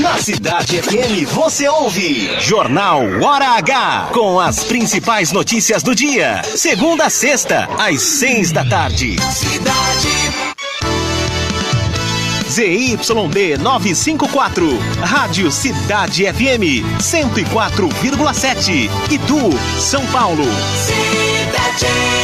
Na Cidade FM você ouve Jornal Hora H com as principais notícias do dia. Segunda a sexta, às seis da tarde. Cidade. ZYB 954, Rádio Cidade FM 104,7. Itu, São Paulo. Cidade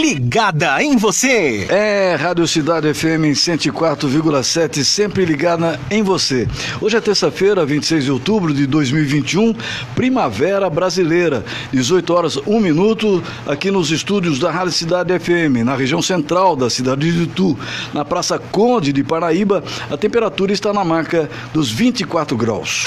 ligada em você. É, Rádio Cidade FM 104,7, sempre ligada em você. Hoje é terça-feira, 26 de outubro de 2021, Primavera Brasileira, 18 horas 1 minuto, aqui nos estúdios da Rádio Cidade FM, na região central da cidade de Itu, na Praça Conde de Paraíba, a temperatura está na marca dos 24 graus.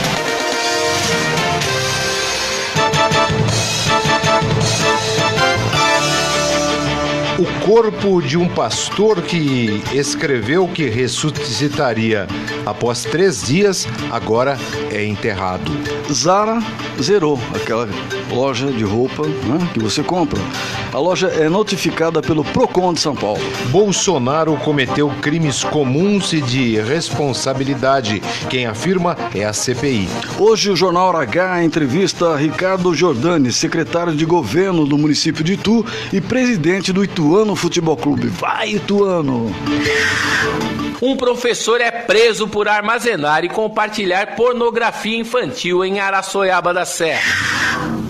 Corpo de um pastor que escreveu que ressuscitaria após três dias, agora é enterrado. Zara zerou aquela loja de roupa né, que você compra. A loja é notificada pelo PROCON de São Paulo. Bolsonaro cometeu crimes comuns e de responsabilidade. Quem afirma é a CPI. Hoje o Jornal H entrevista Ricardo Jordani, secretário de governo do município de Itu e presidente do Ituano Futebol Clube. Vai, Ituano! Um professor é preso por armazenar e compartilhar pornografia infantil em Araçoiaba da Serra.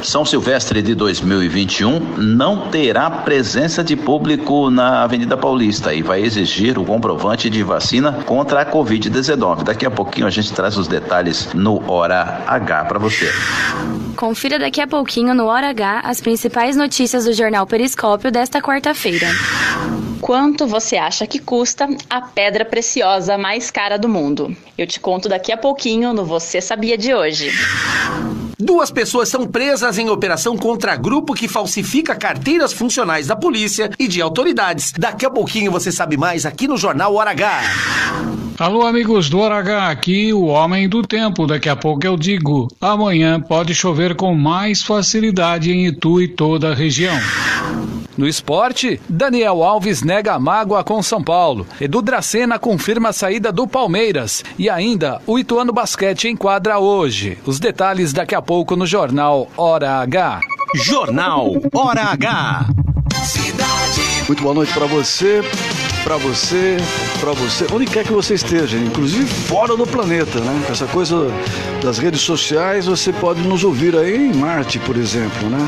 São Silvestre de 2021 não terá presença de público na Avenida Paulista e vai exigir o comprovante de vacina contra a Covid-19. Daqui a pouquinho a gente traz os detalhes no Hora H para você. Confira daqui a pouquinho no Hora H as principais notícias do jornal Periscópio desta quarta-feira. Quanto você acha que custa a pedra preciosa mais cara do mundo? Eu te conto daqui a pouquinho no Você Sabia de hoje. Duas pessoas são presas em operação contra grupo que falsifica carteiras funcionais da polícia e de autoridades. Daqui a pouquinho você sabe mais aqui no Jornal Hora H. Alô, amigos do Hora H, aqui o Homem do Tempo. Daqui a pouco eu digo: amanhã pode chover com mais facilidade em Itu e toda a região. No esporte, Daniel Alves nega a mágoa com São Paulo. Edu Dracena confirma a saída do Palmeiras. E ainda, o Ituano Basquete enquadra hoje. Os detalhes daqui a pouco no Jornal Hora H. Jornal Hora H. Cidade. Muito boa noite para você, para você, para você, onde quer que você esteja, inclusive fora do planeta, né? Essa coisa das redes sociais, você pode nos ouvir aí em Marte, por exemplo, né?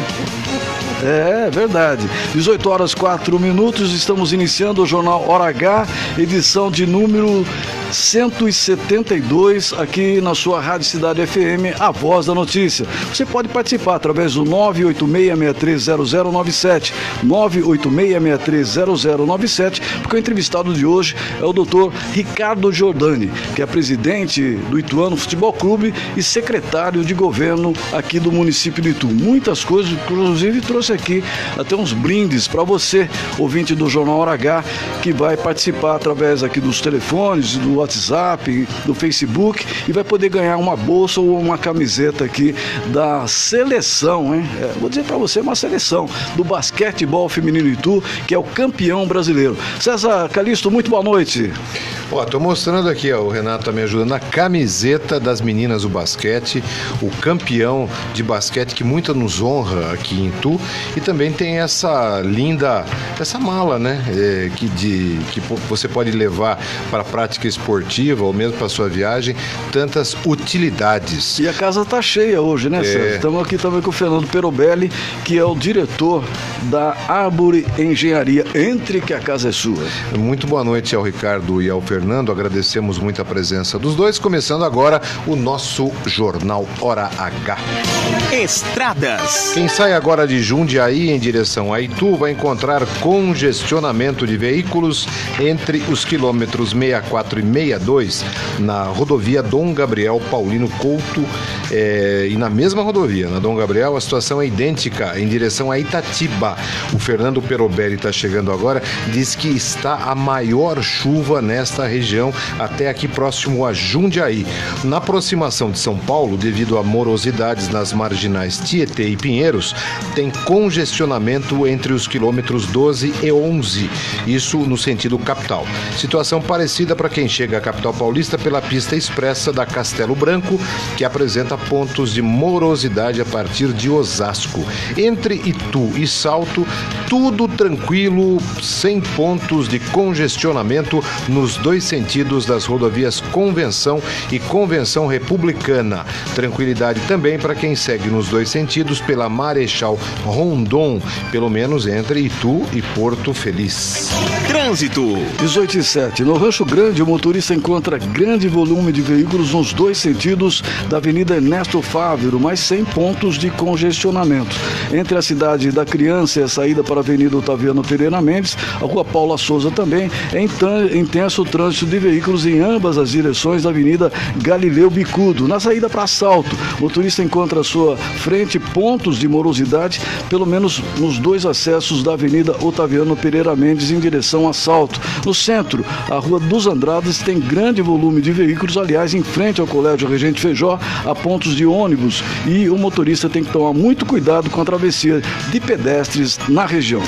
É verdade. 18 horas 4 minutos, estamos iniciando o Jornal Hora H, edição de número 172, aqui na sua Rádio Cidade FM, a voz da notícia. Você pode participar através do 986630097, 986630097, porque o entrevistado de hoje é o doutor Ricardo Giordani, que é presidente do Ituano Futebol Clube e secretário de governo aqui do município de Itu. Muitas coisas, inclusive trouxe aqui até uns brindes para você, ouvinte do Jornal Hora H, que vai participar através aqui dos telefones, do WhatsApp, do Facebook e vai poder ganhar uma bolsa ou uma camiseta aqui da seleção, hein? É, vou dizer para você, uma seleção do basquetebol feminino Itu, que é o campeão brasileiro. César Calixto, muito boa noite. Ó, tô mostrando aqui, ó, o Renato tá me ajudando, a camiseta das meninas do basquete, o campeão de basquete que muito nos honra aqui em Tu, e também tem essa linda, essa mala, né, é, que, de, que você pode levar para a prática esportiva ou mesmo para sua viagem, tantas utilidades. E a casa está cheia hoje, né, É. César? Estamos aqui também com o Fernando Perobelli, que é o diretor da Árvore Engenharia. Entre que a casa é sua. Muito boa noite ao Ricardo e ao Fernando. Agradecemos muito a presença dos dois. Começando agora o nosso Jornal Hora H. Estradas. Quem sai agora de Jundiaí em direção a Itu vai encontrar congestionamento de veículos entre os quilômetros 64 e 62 na rodovia Dom Gabriel Paulino Couto eh, e na mesma rodovia, na Dom Gabriel, a situação é idêntica em direção a Itatiba. O Fernando Perobelli está chegando agora, diz que está a maior chuva nesta região até aqui próximo a Jundiaí. Na aproximação de São Paulo, devido a morosidades nas marginais Tietê e Pinheiros, tem congestionamento entre os quilômetros 12 e 11, isso no sentido capital. Situação parecida para quem chega à capital paulista pela pista expressa da Castelo Branco, que apresenta pontos de morosidade a partir de Osasco. Entre Itu e Salto, tudo tranquilo, sem pontos de congestionamento nos dois sentidos das rodovias Convenção e Convenção Republicana. Tranquilidade também para quem segue nos dois sentidos pela Marechal Rondon, pelo menos entre Itu e Porto Feliz. Trânsito. 18 e 7. No Rancho Grande, o motorista encontra grande volume de veículos nos dois sentidos da Avenida Ernesto Fávero, mais 100 pontos de congestionamento. Entre a cidade da Criança e a saída para a Avenida Otaviano Pereira Mendes, a Rua Paula Souza também, é intenso trânsito de veículos em ambas as direções da Avenida Galileu Bicudo. Na saída para Assalto, o motorista encontra à sua frente pontos de morosidade, pelo menos nos dois acessos da Avenida Otaviano Pereira Mendes em direção a Salto. No centro, a Rua dos Andradas tem grande volume de veículos, aliás, em frente ao Colégio Regente Feijó, há pontos de ônibus e o motorista tem que tomar muito cuidado com a travessia de pedestres na região.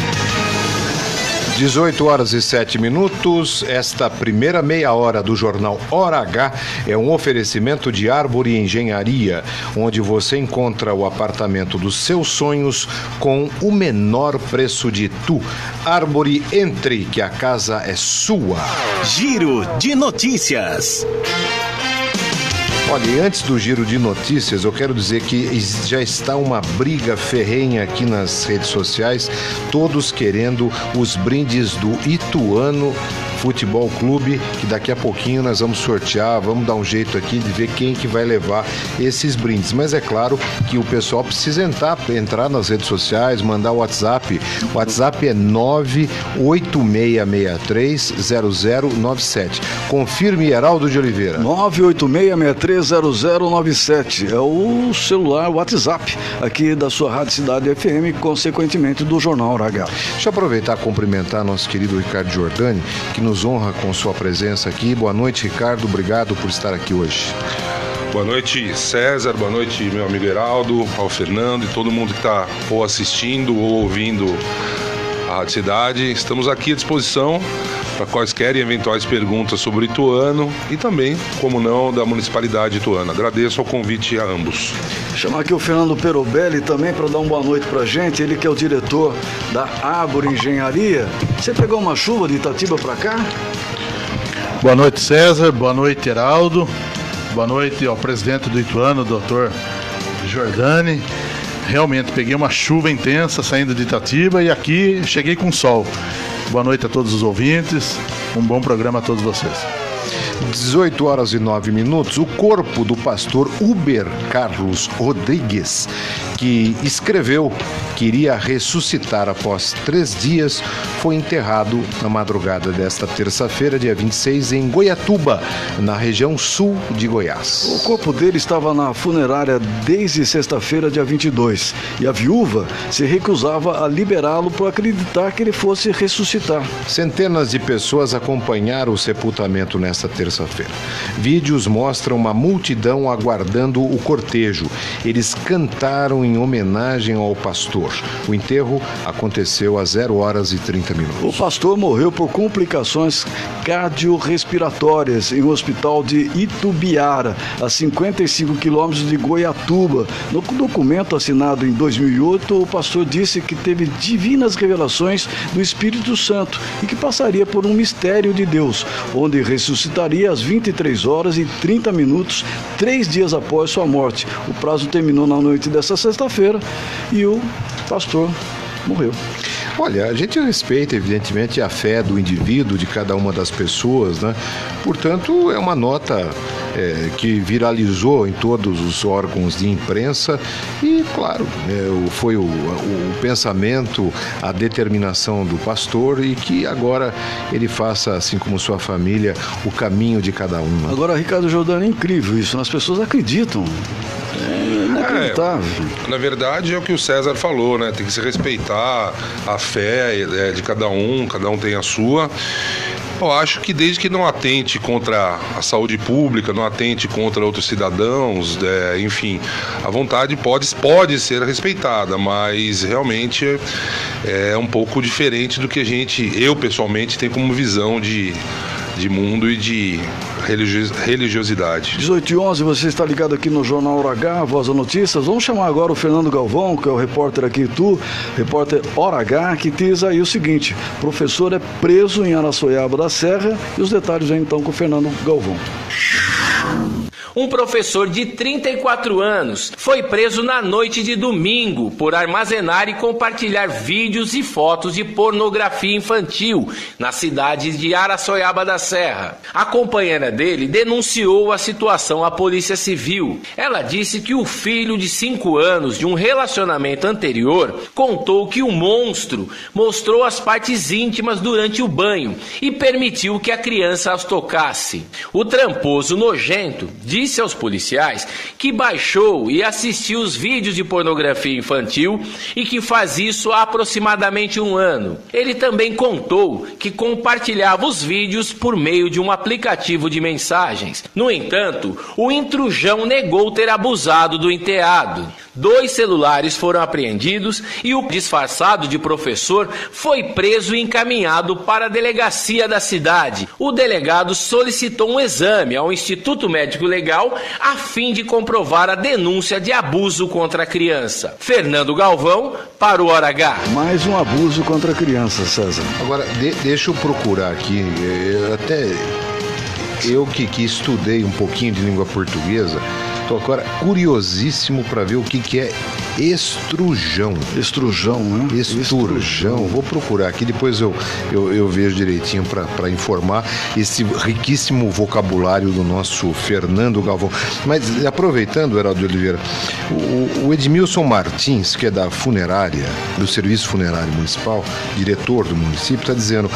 18 horas e 7 minutos. Esta primeira meia hora do jornal Hora H é um oferecimento de Árvore Engenharia, onde você encontra o apartamento dos seus sonhos com o menor preço de tu. Árvore Entre, que a casa é sua. Giro de notícias. Olha, e antes do giro de notícias, eu quero dizer que já está uma briga ferrenha aqui nas redes sociais, todos querendo os brindes do Ituano Futebol Clube, que daqui a pouquinho nós vamos sortear, vamos dar um jeito aqui de ver quem que vai levar esses brindes. Mas é claro que o pessoal precisa entrar, entrar nas redes sociais, mandar o WhatsApp. O WhatsApp é 986630097. Confirme Heraldo de Oliveira. 986630097 é o celular WhatsApp aqui da sua Rádio Cidade FM, consequentemente do Jornal Hora H. Deixa eu aproveitar e cumprimentar nosso querido Ricardo Giordani, que nos honra com sua presença aqui. Boa noite, Ricardo. Obrigado por estar aqui hoje. Boa noite, César. Boa noite, meu amigo Heraldo, ao Fernando e todo mundo que está ou assistindo ou ouvindo a Rádio Cidade. Estamos aqui à disposição para quaisquer e eventuais perguntas sobre o Ituano e também, como não, da Municipalidade Ituana. Agradeço ao convite a ambos. Chamar aqui o Fernando Perobelli também para dar uma boa noite pra gente, ele que é o diretor da Árvore Engenharia. Você pegou uma chuva de Itatiba para cá? Boa noite, César. Boa noite, Heraldo. Boa noite ao presidente do Ituano, doutor Jordani. Realmente peguei uma chuva intensa saindo de Itatiba e aqui cheguei com sol. Boa noite a todos os ouvintes. Um bom programa a todos vocês. 18 horas e 9 minutos, o corpo do pastor Uber Carlos Rodrigues, que escreveu que iria ressuscitar após três dias, foi enterrado na madrugada desta terça-feira, dia 26, em Goiatuba, na região sul de Goiás. O corpo dele estava na funerária desde sexta-feira, dia 22, e a viúva se recusava a liberá-lo por acreditar que ele fosse ressuscitar. Centenas de pessoas acompanharam o sepultamento nesta terça-feira. Vídeos mostram uma multidão aguardando o cortejo. Eles cantaram em homenagem ao pastor. O enterro aconteceu às 0 horas e 30 minutos. O pastor morreu por complicações cardiorrespiratórias em um hospital de Itubiara, a 55 quilômetros de Goiatuba. No documento assinado em 2008, o pastor disse que teve divinas revelações do Espírito Santo e que passaria por um mistério de Deus, onde ressuscitaria às 23 horas e 30 minutos, três dias após sua morte. O prazo terminou na noite dessa sexta-feira e o pastor morreu. Olha, a gente respeita, evidentemente, a fé do indivíduo, de cada uma das pessoas, né? Portanto, é uma nota é, que viralizou em todos os órgãos de imprensa e, claro, é, foi o, o, pensamento, a determinação do pastor e que agora ele faça, assim como sua família, o caminho de cada um. Agora, Ricardo Jordano, é incrível isso, as pessoas acreditam. É inacreditável. É, na verdade é o que o César falou, né? Tem que se respeitar a fé é, de cada um, cada um tem a sua. Eu acho que desde que não atente contra a saúde pública, não atente contra outros cidadãos, é, enfim, a vontade pode, pode ser respeitada, mas realmente é um pouco diferente do que a gente, eu pessoalmente, tenho como visão de, de mundo e de religiosidade. 18 e 11, você está ligado aqui no Jornal Hora H, Voz da Notícias. Vamos chamar agora o Fernando Galvão, que é o repórter aqui, tu, repórter Hora H, que diz aí o seguinte: professor é preso em Araçoiaba da Serra e os detalhes aí então com o Fernando Galvão. Um professor de 34 anos foi preso na noite de domingo por armazenar e compartilhar vídeos e fotos de pornografia infantil na cidade de Araçoiaba da Serra. A companheira dele denunciou a situação à Polícia Civil. Ela disse que o filho de 5 anos de um relacionamento anterior contou que o monstro mostrou as partes íntimas durante o banho e permitiu que a criança as tocasse. O tramposo nojento disse disse aos policiais que baixou e assistiu os vídeos de pornografia infantil e que faz isso há aproximadamente um ano. Ele também contou que compartilhava os vídeos por meio de um aplicativo de mensagens. No entanto, o intrujão negou ter abusado do enteado. Dois celulares foram apreendidos e o disfarçado de professor foi preso e encaminhado para a delegacia da cidade. O delegado solicitou um exame ao Instituto Médico Legal a fim de comprovar a denúncia de abuso contra a criança. Fernando Galvão, para o Hora H. Mais um abuso contra a criança, César. Agora, de, deixa eu procurar aqui, eu até eu que, que estudei um pouquinho de língua portuguesa. Estou agora curiosíssimo para ver o que, que é estrujão. Estrujão, né? Estrujão. Vou procurar aqui, depois eu, eu, eu vejo direitinho para informar esse riquíssimo vocabulário do nosso Fernando Galvão. Mas aproveitando, Heraldo de Oliveira, o, o Edmilson Martins, que é da funerária, do Serviço Funerário Municipal, diretor do município, está dizendo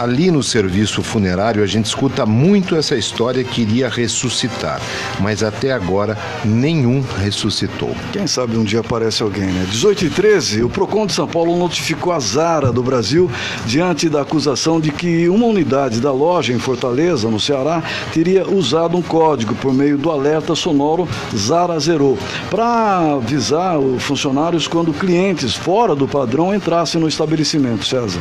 ali no serviço funerário a gente escuta muito essa história que iria ressuscitar, mas até agora nenhum ressuscitou. Quem sabe um dia aparece alguém, né? 18 e 13, o Procon de São Paulo notificou a Zara do Brasil diante da acusação de que uma unidade da loja em Fortaleza, no Ceará, teria usado um código por meio do alerta sonoro Zara Zerou para avisar os funcionários quando clientes fora do padrão entrassem no estabelecimento, César.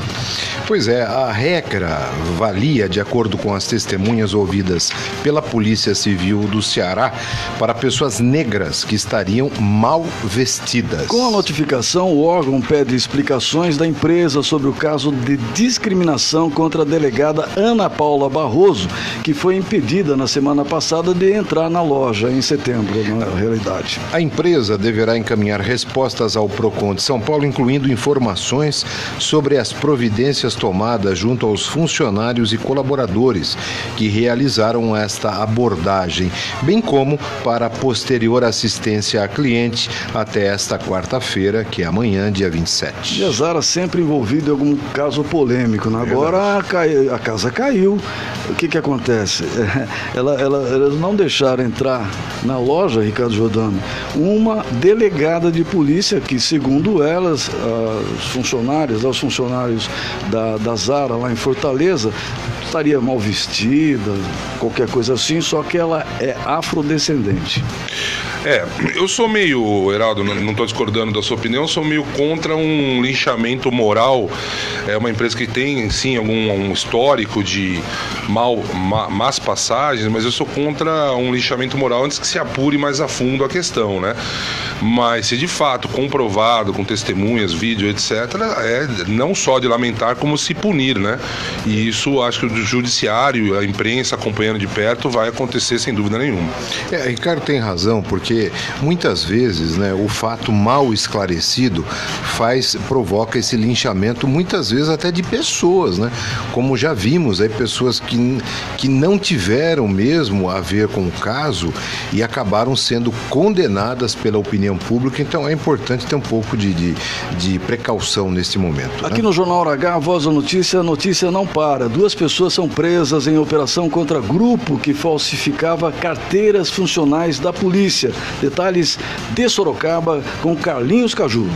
Pois é, a regra valia, de acordo com as testemunhas ouvidas pela Polícia Civil do Ceará, para pessoas negras que estariam mal vestidas. Com a notificação, o órgão pede explicações da empresa sobre o caso de discriminação contra a delegada Ana Paula Barroso, que foi impedida na semana passada de entrar na loja em setembro, na realidade. A empresa deverá encaminhar respostas ao PROCON de São Paulo, incluindo informações sobre as providências tomadas junto aos funcionários e colaboradores que realizaram esta abordagem, bem como para posterior assistência a cliente até esta quarta-feira, que é amanhã, dia 27. E a Zara sempre envolvida em algum caso polêmico. Né? Agora a, a, casa caiu. O que, que acontece? Ela, ela, elas não deixaram entrar na loja, Ricardo Jordano, uma delegada de polícia que, segundo elas, os funcionários, os funcionários da, da Zara lá em Fortaleza, estaria mal vestida, qualquer coisa assim, só que ela é afrodescendente. É, eu sou meio, Heraldo, não estou discordando da sua opinião, sou meio contra um linchamento moral. É uma empresa que tem, sim, algum um histórico de mal, ma, más passagens, mas eu sou contra um linchamento moral antes que se apure mais a fundo a questão, né? Mas se de fato comprovado, com testemunhas, vídeo, etc., é não só de lamentar, como se punir, né? E isso acho que o judiciário, a imprensa acompanhando de perto, vai acontecer sem dúvida nenhuma. É, Ricardo tem razão, porque muitas vezes né, o fato mal esclarecido faz, provoca esse linchamento, muitas vezes até de pessoas, né? Como já vimos aí, pessoas que, que não tiveram mesmo a ver com o caso e acabaram sendo condenadas pela opinião pública, então é importante ter um pouco de, de, de precaução nesse momento. Né? Aqui no Jornal H, a Voz da Notícia, a notícia não para. Duas pessoas são presas em operação contra grupo que falsificava carteiras funcionais da polícia. Detalhes de Sorocaba com Carlinhos Caju.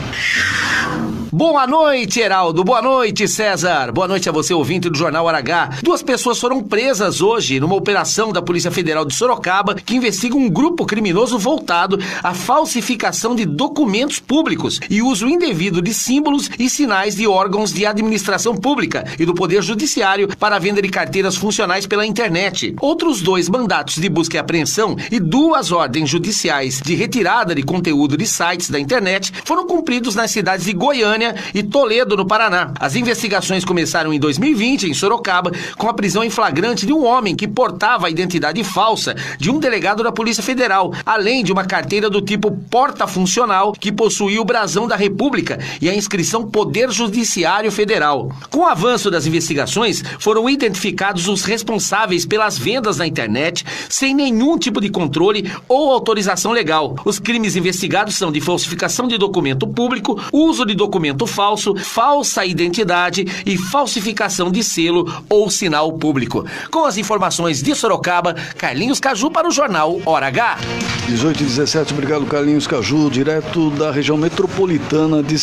Boa noite, Heraldo. Boa noite, César. Boa noite a você, ouvinte do Jornal H. Duas pessoas foram presas hoje numa operação da Polícia Federal de Sorocaba que investiga um grupo criminoso voltado à falsificação de documentos públicos e uso indevido de símbolos e sinais de órgãos de administração pública e do Poder Judiciário para a venda de carteiras funcionais pela internet. Outros dois mandatos de busca e apreensão e duas ordens judiciais de retirada de conteúdo de sites da internet foram cumpridos nas cidades de Goiânia E Toledo, no Paraná. As investigações começaram em 2020, em Sorocaba, com a prisão em flagrante de um homem que portava a identidade falsa de um delegado da Polícia Federal, além de uma carteira do tipo porta funcional que possuía o brasão da República e a inscrição Poder Judiciário Federal. Com o avanço das investigações, foram identificados os responsáveis pelas vendas na internet sem nenhum tipo de controle ou autorização legal. Os crimes investigados são de falsificação de documento público, uso de documento documento falso, falsa identidade e falsificação de selo ou sinal público. Com as informações de Sorocaba, Carlinhos Caju para o jornal Hora H. 18 e 17, obrigado Carlinhos Caju, direto da região metropolitana de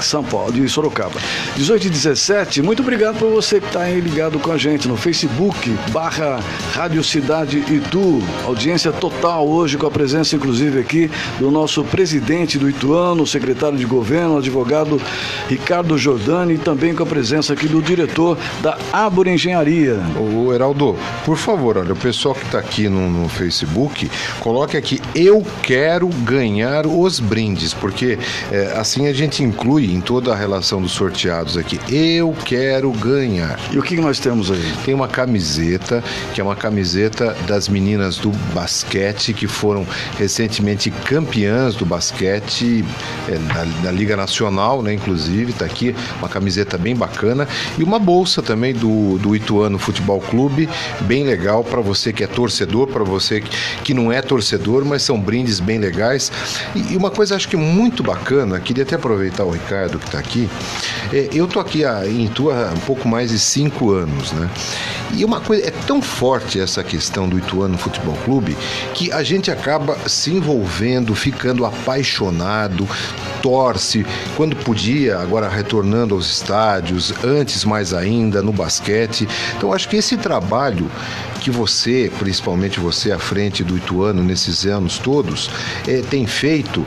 São Paulo, de Sorocaba. 18 e 17, muito obrigado por você que está aí ligado com a gente no Facebook, barra Rádio Cidade Itu. Audiência total hoje com a presença, inclusive, aqui do nosso presidente do Ituano, secretário de governo, advogado Ricardo Jordani e também com a presença aqui do diretor da Arbor Engenharia. O Heraldo, por favor, olha, o pessoal que está aqui no, no, Facebook, coloque aqui, eu quero ganhar os brindes, porque é, assim a gente inclui em toda a relação dos sorteados aqui, eu quero ganhar. E o que nós temos aí? Tem uma camiseta, que é uma camiseta das meninas do basquete, que foram recentemente campeãs do basquete é, da, da Liga Nacional, né? Inclusive, tá aqui, uma camiseta bem bacana e uma bolsa também do, do Ituano Futebol Clube, bem legal para você que é torcedor, para você que, não é torcedor, mas são brindes bem legais. E, uma coisa acho que muito bacana, queria até aproveitar o Ricardo que está aqui, é, eu tô aqui em Itu há um pouco mais de cinco anos, né? E uma coisa, é tão forte essa questão do Ituano Futebol Clube que a gente acaba se envolvendo, ficando apaixonado, torce, quando podia, agora retornando aos estádios, antes mais ainda no basquete. Então acho que esse trabalho que você, principalmente você à frente do Ituano nesses anos todos, é, tem feito,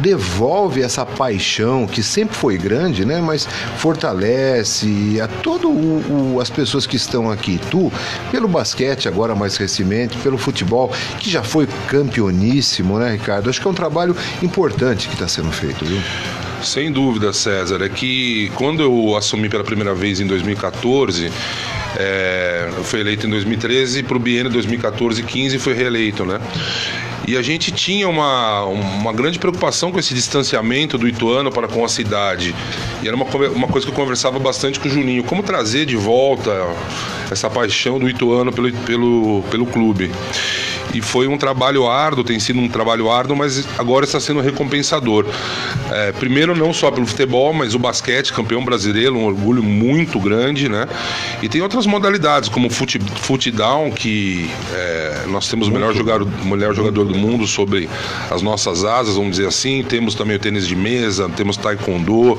devolve essa paixão que sempre foi grande, né? Mas fortalece a todo o, o, as pessoas que estão aqui, tu, pelo basquete agora mais recentemente, pelo futebol que já foi campeoníssimo, né, Ricardo? Acho que é um trabalho importante que está sendo feito, viu? Sem dúvida, César. É que quando eu assumi pela primeira vez em 2014, é, eu fui eleito em 2013 para o biênio 2014 e 15 foi reeleito, né? E a gente tinha uma, uma grande preocupação com esse distanciamento do Ituano para com a cidade. E era uma, uma coisa que eu conversava bastante com o Juninho. Como trazer de volta essa paixão do Ituano pelo, pelo, pelo clube. E foi um trabalho árduo, tem sido um trabalho árduo, mas agora está sendo recompensador. É, primeiro, não só pelo futebol, mas o basquete, campeão brasileiro, um orgulho muito grande, né? E tem outras modalidades, como o fute, fute down, que é, nós temos o melhor jogador, melhor jogador do mundo sobre as nossas asas, vamos dizer assim. Temos também o tênis de mesa, temos taekwondo,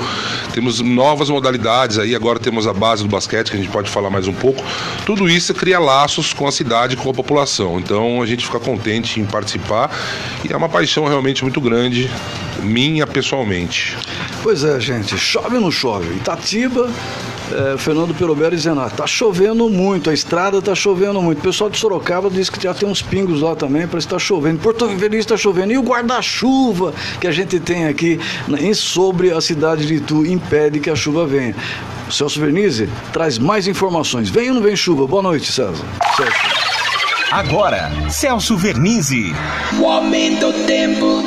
temos novas modalidades aí. Agora temos a base do basquete, que a gente pode falar mais um pouco. Tudo isso cria laços com a cidade, com a população. Então a gente gente fica contente em participar e é uma paixão realmente muito grande, minha pessoalmente. Pois é, gente, chove ou não chove? Itatiba, é, Fernando Perobero dizendo, ah, tá chovendo muito, a estrada tá chovendo muito. O pessoal de Sorocaba diz que já tem uns pingos lá também, parece que tá chovendo. Porto Feliz está chovendo. E o guarda-chuva que a gente tem aqui em, sobre a cidade de Itu impede que a chuva venha. O Celso Vernizzi traz mais informações. Vem ou não vem chuva? Boa noite, César. Celso. Agora, Celso Vernizzi. O homem do tempo.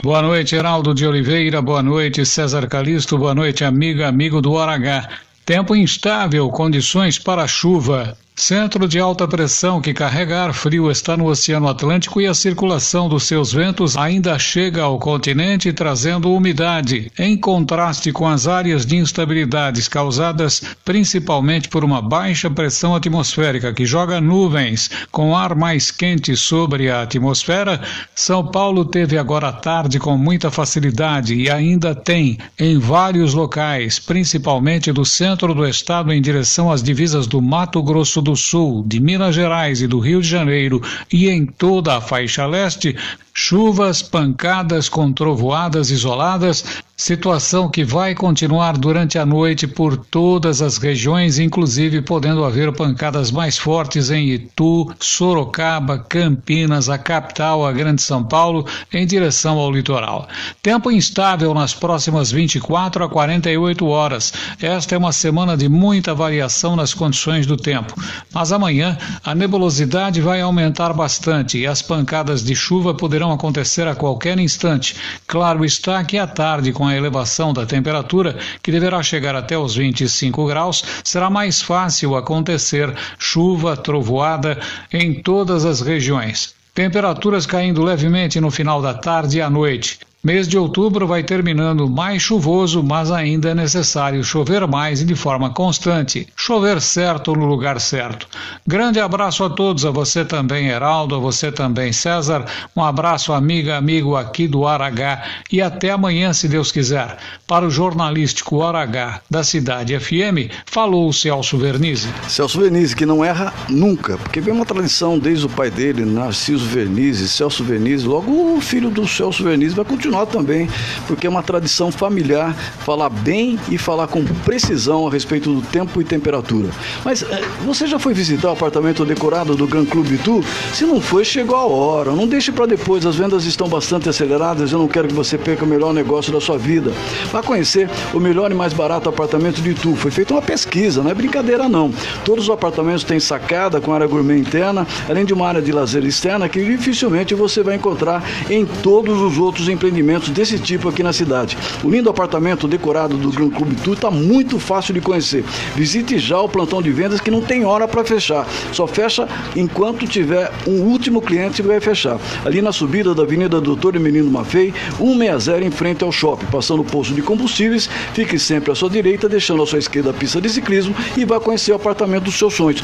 Boa noite, Heraldo de Oliveira. Boa noite, César Calisto. Boa noite, amiga, amigo do Hora H. Tempo instável, condições para chuva. Centro de alta pressão que carrega ar frio está no Oceano Atlântico e a circulação dos seus ventos ainda chega ao continente trazendo umidade, em contraste com as áreas de instabilidades causadas principalmente por uma baixa pressão atmosférica que joga nuvens com ar mais quente sobre a atmosfera. São Paulo teve agora tarde com muita facilidade e ainda tem em vários locais, principalmente do centro do estado em direção às divisas do Mato Grosso do Sul, de Minas Gerais e do Rio de Janeiro e em toda a faixa leste, chuvas, pancadas com trovoadas isoladas, situação que vai continuar durante a noite por todas as regiões, inclusive podendo haver pancadas mais fortes em Itu, Sorocaba, Campinas, a capital, a Grande São Paulo, em direção ao litoral. Tempo instável nas próximas 24 a 48 horas. Esta é uma semana de muita variação nas condições do tempo. Mas amanhã a nebulosidade vai aumentar bastante e as pancadas de chuva poderão acontecer a qualquer instante. Claro está que à tarde, com a elevação da temperatura, que deverá chegar até os 25 graus, será mais fácil acontecer chuva, trovoada em todas as regiões. Temperaturas caindo levemente no final da tarde e à noite. Mês de outubro vai terminando mais chuvoso, mas ainda é necessário chover mais e de forma constante. Chover certo no lugar certo. Grande abraço a todos, a você também, Heraldo, a você também, César. Um abraço, amiga, amigo aqui do Aragá e até amanhã, se Deus quiser. Para o jornalístico Aragá da Cidade FM, falou o Celso Vernizzi. Celso Vernizzi, que não erra nunca, porque vem uma tradição desde o pai dele, Narciso Vernizzi, Celso Vernizzi, logo o filho do Celso Vernizzi vai continuar continuar também, porque é uma tradição familiar falar bem e falar com precisão a respeito do tempo e temperatura. Mas eh, você já foi visitar o apartamento decorado do Gran Clube Itu? Se não foi, chegou a hora. Não deixe para depois, as vendas estão bastante aceleradas. Eu não quero que você perca o melhor negócio da sua vida. Vá conhecer o melhor e mais barato apartamento de Itu. Foi feita uma pesquisa, não é brincadeira não. Todos os apartamentos têm sacada com área gourmet interna, além de uma área de lazer externa que dificilmente você vai encontrar em todos os outros empreendimentos empreendimentos desse tipo aqui na cidade. O lindo apartamento decorado do Gran Clube Tour está muito fácil de conhecer. Visite já o plantão de vendas que não tem hora para fechar. Só fecha enquanto tiver um último cliente que vai fechar. Ali na subida da Avenida Doutor e Menino Mafei, 160 em frente ao shopping. Passando o posto de combustíveis, fique sempre à sua direita, deixando à sua esquerda a pista de ciclismo e vá conhecer o apartamento dos seus sonhos.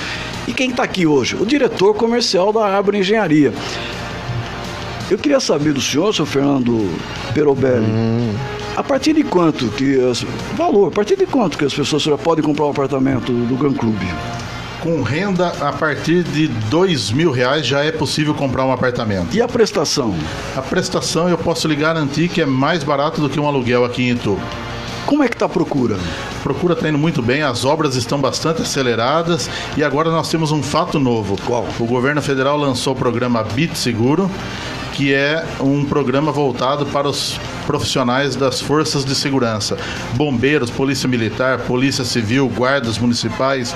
E quem está aqui hoje? O diretor comercial da Árvore Engenharia. Eu queria saber do senhor, senhor Fernando Perobelli, hum. a partir de quanto que as, valor, a partir de quanto que as pessoas já podem comprar um apartamento do Gun Club? Com renda a partir de dois mil reais já é possível comprar um apartamento. E a prestação? A prestação eu posso lhe garantir que é mais barato do que um aluguel aqui em Itu. Como é que está a procura? A procura está indo muito bem, as obras estão bastante aceleradas e agora nós temos um fato novo. Qual? O governo federal lançou o programa Bit Seguro, que é um programa voltado para os profissionais das forças de segurança, bombeiros, polícia militar, polícia civil, guardas municipais,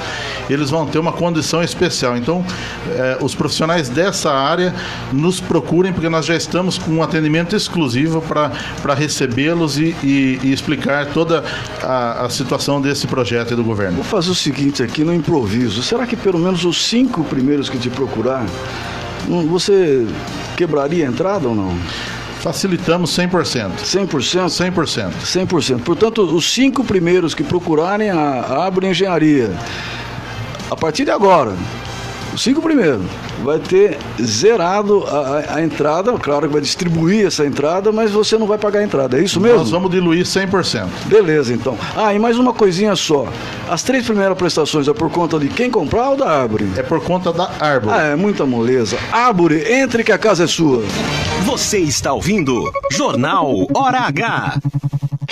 eles vão ter uma condição especial. Então, eh, os profissionais dessa área nos procurem porque nós já estamos com um atendimento exclusivo para recebê-los e, e, e, explicar toda a, a situação desse projeto do governo. Vou fazer o seguinte aqui no improviso. Será que pelo menos os cinco primeiros que te procurar, você quebraria a entrada ou não? Facilitamos 100%. 100%? 100%. 100%. Portanto, os cinco primeiros que procurarem a Abre Engenharia, a partir de agora, cinco primeiros, vai ter zerado a, a, a entrada, claro que vai distribuir essa entrada, mas você não vai pagar a entrada, é isso mesmo? Nós vamos diluir 100%. Beleza, então. Ah, e mais uma coisinha só. As três primeiras prestações é por conta de quem comprar ou da árvore? É por conta da árvore. Ah, é muita moleza. Árvore, entre que a casa é sua. Você está ouvindo Jornal Hora H.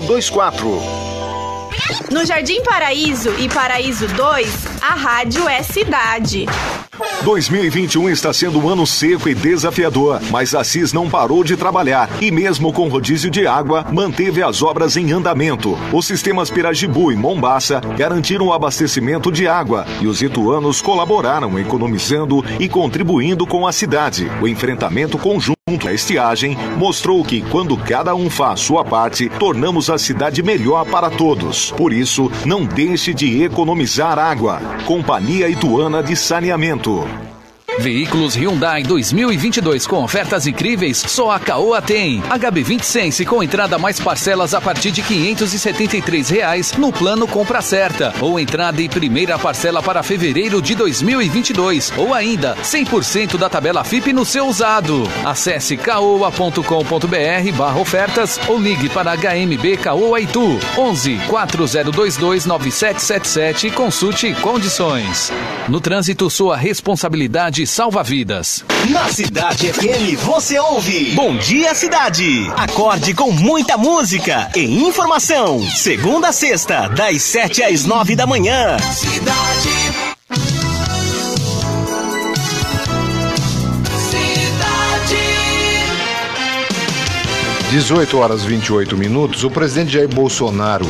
2024. No Jardim Paraíso e Paraíso 2, a rádio é cidade. 2021 está sendo um ano seco e desafiador, mas a CIS não parou de trabalhar e, mesmo com rodízio de água, manteve as obras em andamento. Os sistemas Pirajibu e Mombaça garantiram o abastecimento de água e os ituanos colaboraram economizando e contribuindo com a cidade. O enfrentamento conjunto à estiagem mostrou que, quando cada um faz sua parte, tornamos a cidade melhor para todos. Por isso, não deixe de economizar água. Companhia Ituana de Saneamento. Veículos Hyundai 2022 com ofertas incríveis, só a Caoa tem. HB20 Sense com entrada mais parcelas a partir de 573 reais no plano Compra Certa. Ou entrada e primeira parcela para fevereiro de 2022. Ou ainda 100% da tabela FIP no seu usado. Acesse caoa.com.br barra ofertas ou ligue para HMB Caoa Itu 11 4022 9777 e consulte condições. No trânsito, sua responsabilidade salva vidas. Na Cidade FM você ouve Bom Dia Cidade. Acorde com muita música e informação. Segunda a sexta, das 7 às 9 da manhã. Cidade. Cidade. 18 horas 28 minutos. O presidente Jair Bolsonaro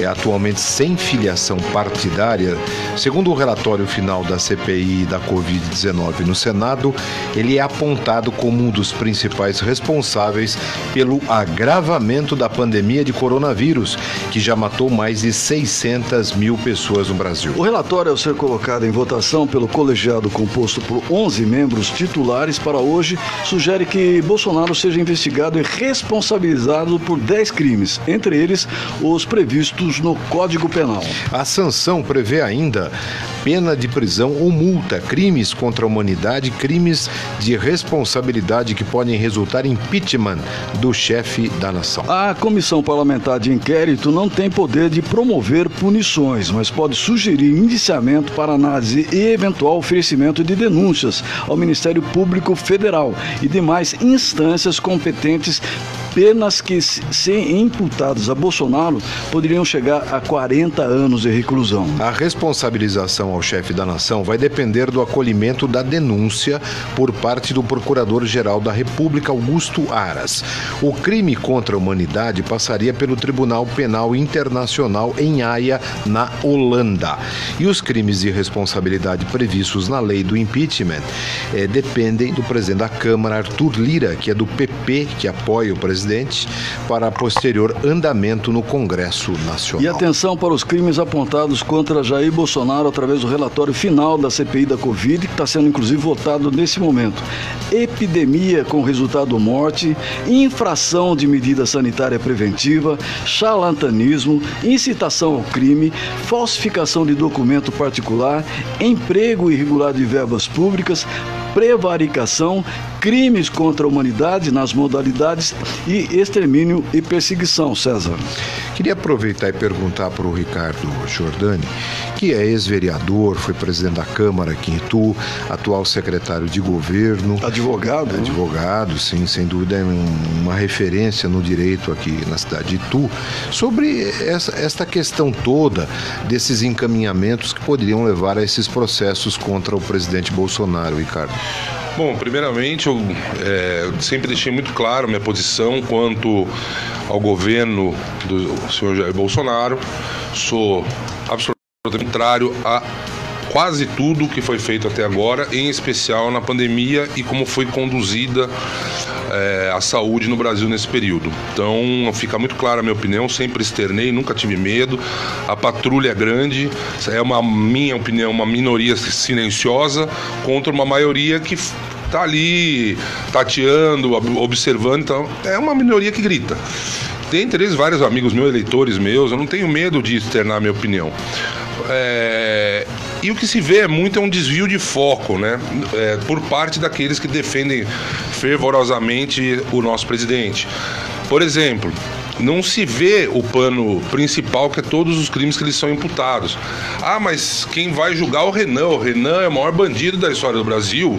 é atualmente sem filiação partidária. Segundo o relatório final da CPI da Covid-19 no Senado, ele é apontado como um dos principais responsáveis pelo agravamento da pandemia de coronavírus, que já matou mais de 600 mil pessoas no Brasil. O relatório, ao ser colocado em votação pelo colegiado composto por 11 membros titulares para hoje, sugere que Bolsonaro seja investigado e responsabilizado por 10 crimes, entre eles os previstos no Código Penal. A sanção prevê ainda pena de prisão ou multa, crimes contra a humanidade, crimes de responsabilidade que podem resultar em impeachment do chefe da nação. A comissão parlamentar de inquérito não tem poder de promover punições, mas pode sugerir indiciamento para análise e eventual oferecimento de denúncias ao Ministério Público Federal e demais instâncias competentes penas que, se imputadas a Bolsonaro, poderiam chegar a 40 anos de reclusão. A responsabilização ao chefe da nação vai depender do acolhimento da denúncia por parte do Procurador-Geral da República, Augusto Aras. O crime contra a humanidade passaria pelo Tribunal Penal Internacional em Haia, na Holanda. E os crimes de responsabilidade previstos na lei do impeachment eh, dependem do presidente da Câmara, Arthur Lira, que é do PP, que apoia o presidente para posterior andamento no Congresso Nacional. E atenção para os crimes apontados contra Jair Bolsonaro através temos o relatório final da CPI da Covid, que está sendo inclusive votado nesse momento. Epidemia com resultado morte, infração de medida sanitária preventiva, charlatanismo, incitação ao crime, falsificação de documento particular, emprego irregular de verbas públicas, prevaricação, crimes contra a humanidade nas modalidades e extermínio e perseguição, César. Queria aproveitar e perguntar para o Ricardo Giordani, que é ex-vereador, foi presidente da Câmara aqui em Itu, atual secretário de governo. Advogado. Advogado, sim, sem dúvida é um- uma referência no direito aqui na cidade de Itu, sobre essa, esta questão toda desses encaminhamentos que poderiam levar a esses processos contra o presidente Bolsonaro, Ricardo. Bom, primeiramente, eu é, sempre deixei muito claro minha posição quanto ao governo do senhor Jair Bolsonaro. Sou absolutamente contrário a quase tudo que foi feito até agora, em especial na pandemia e como foi conduzida é, a saúde no Brasil nesse período. Então, fica muito clara a minha opinião, sempre externei, nunca tive medo. A patrulha é grande, é uma minha opinião, uma minoria silenciosa contra uma maioria que está ali tateando, ob- observando, então é uma minoria que grita. Dentre eles, vários amigos meus, eleitores meus, eu não tenho medo de externar minha opinião. É, E o que se vê muito é um desvio de foco, né? É, por parte daqueles que defendem fervorosamente o nosso presidente. Por exemplo, não se vê o pano principal, que é todos os crimes que eles são imputados. Ah, mas quem vai julgar é o Renan? O Renan é o maior bandido da história do Brasil.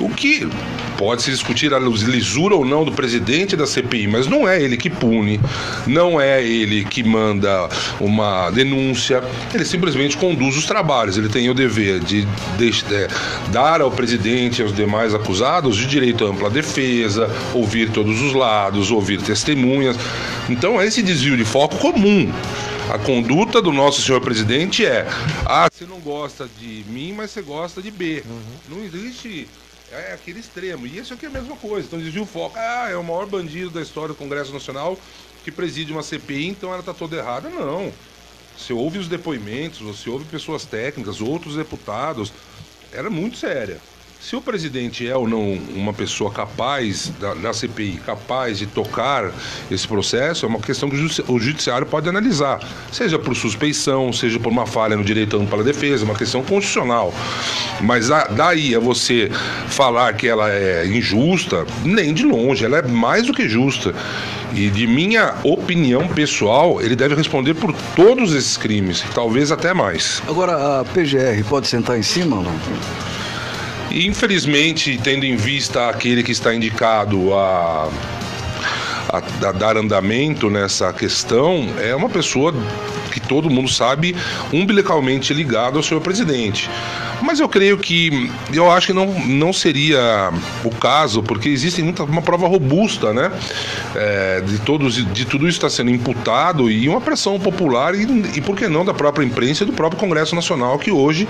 O que pode se discutir a lisura ou não do presidente da CPI, mas não é ele que pune, não é ele que manda uma denúncia, ele simplesmente conduz os trabalhos. Ele tem o dever de, deix- é, dar ao presidente e aos demais acusados de direito à ampla defesa, ouvir todos os lados, ouvir testemunhas. Então, é esse desvio de foco comum. A conduta do nosso senhor presidente é: ah, você não gosta de mim, mas você gosta de B. Não existe é aquele extremo. E isso aqui é a mesma coisa. Então desvia o foco. Ah, é o maior bandido da história do Congresso Nacional que preside uma CPI, então ela está toda errada. Não. Você ouve os depoimentos, você ouve pessoas técnicas, outros deputados. Era muito séria. Se o presidente é ou não uma pessoa capaz, da, da CPI, capaz de tocar esse processo, é uma questão que o judici- o judiciário pode analisar. Seja por suspeição, seja por uma falha no direito à ampla defesa, uma questão constitucional. Mas a- daí a você falar que ela é injusta, nem de longe, ela é mais do que justa. E de minha opinião pessoal, ele deve responder por todos esses crimes, talvez até mais. Agora, a PGR pode sentar em cima não? Infelizmente, tendo em vista aquele que está indicado a, a- a dar andamento nessa questão, é uma pessoa que todo mundo sabe umbilicalmente ligado ao senhor presidente. Mas eu creio que eu acho que não, não seria o caso, porque existe muita, uma prova robusta, né? É, de, todos, de tudo isso está sendo imputado e uma pressão popular e, e por que não da própria imprensa e do próprio Congresso Nacional, que hoje,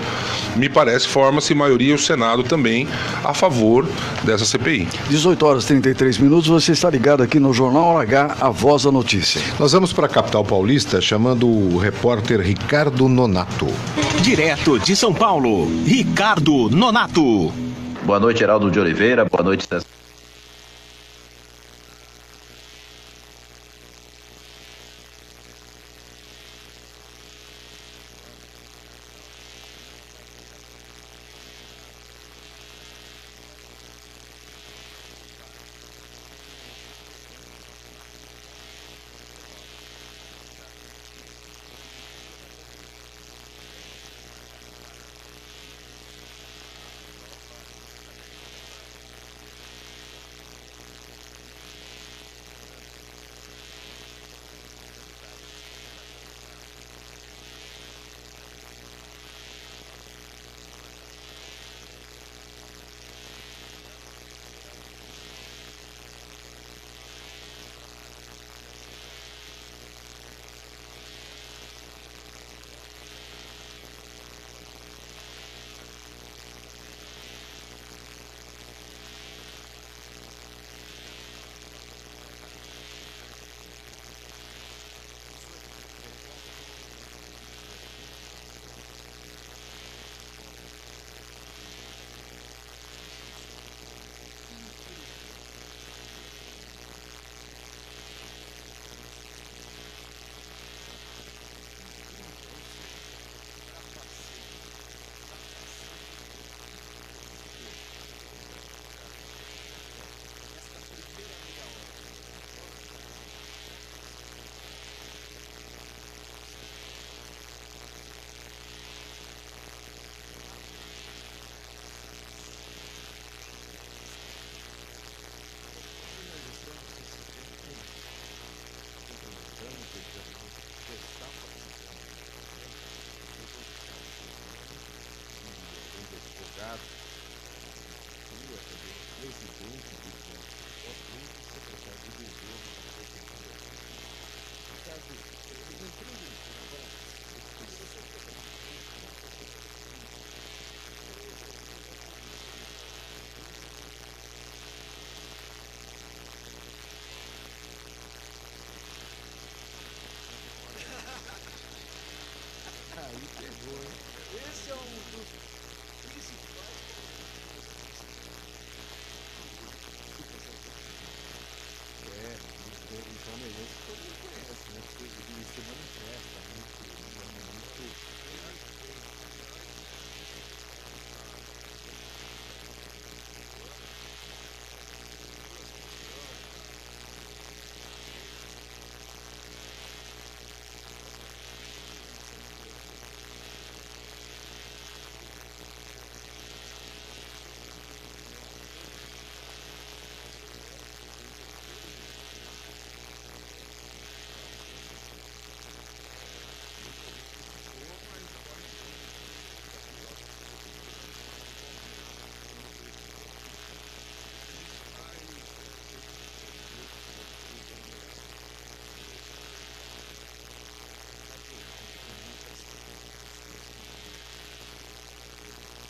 me parece, forma-se maioria e o Senado também a favor dessa CPI. 18 horas e 33 minutos, você está ligado aqui no Jornal H, a voz da notícia. Nós vamos para a capital paulista chamando o repórter Ricardo Nonato. Direto de São Paulo, Ricardo Nonato. Boa noite, Geraldo de Oliveira. Boa noite,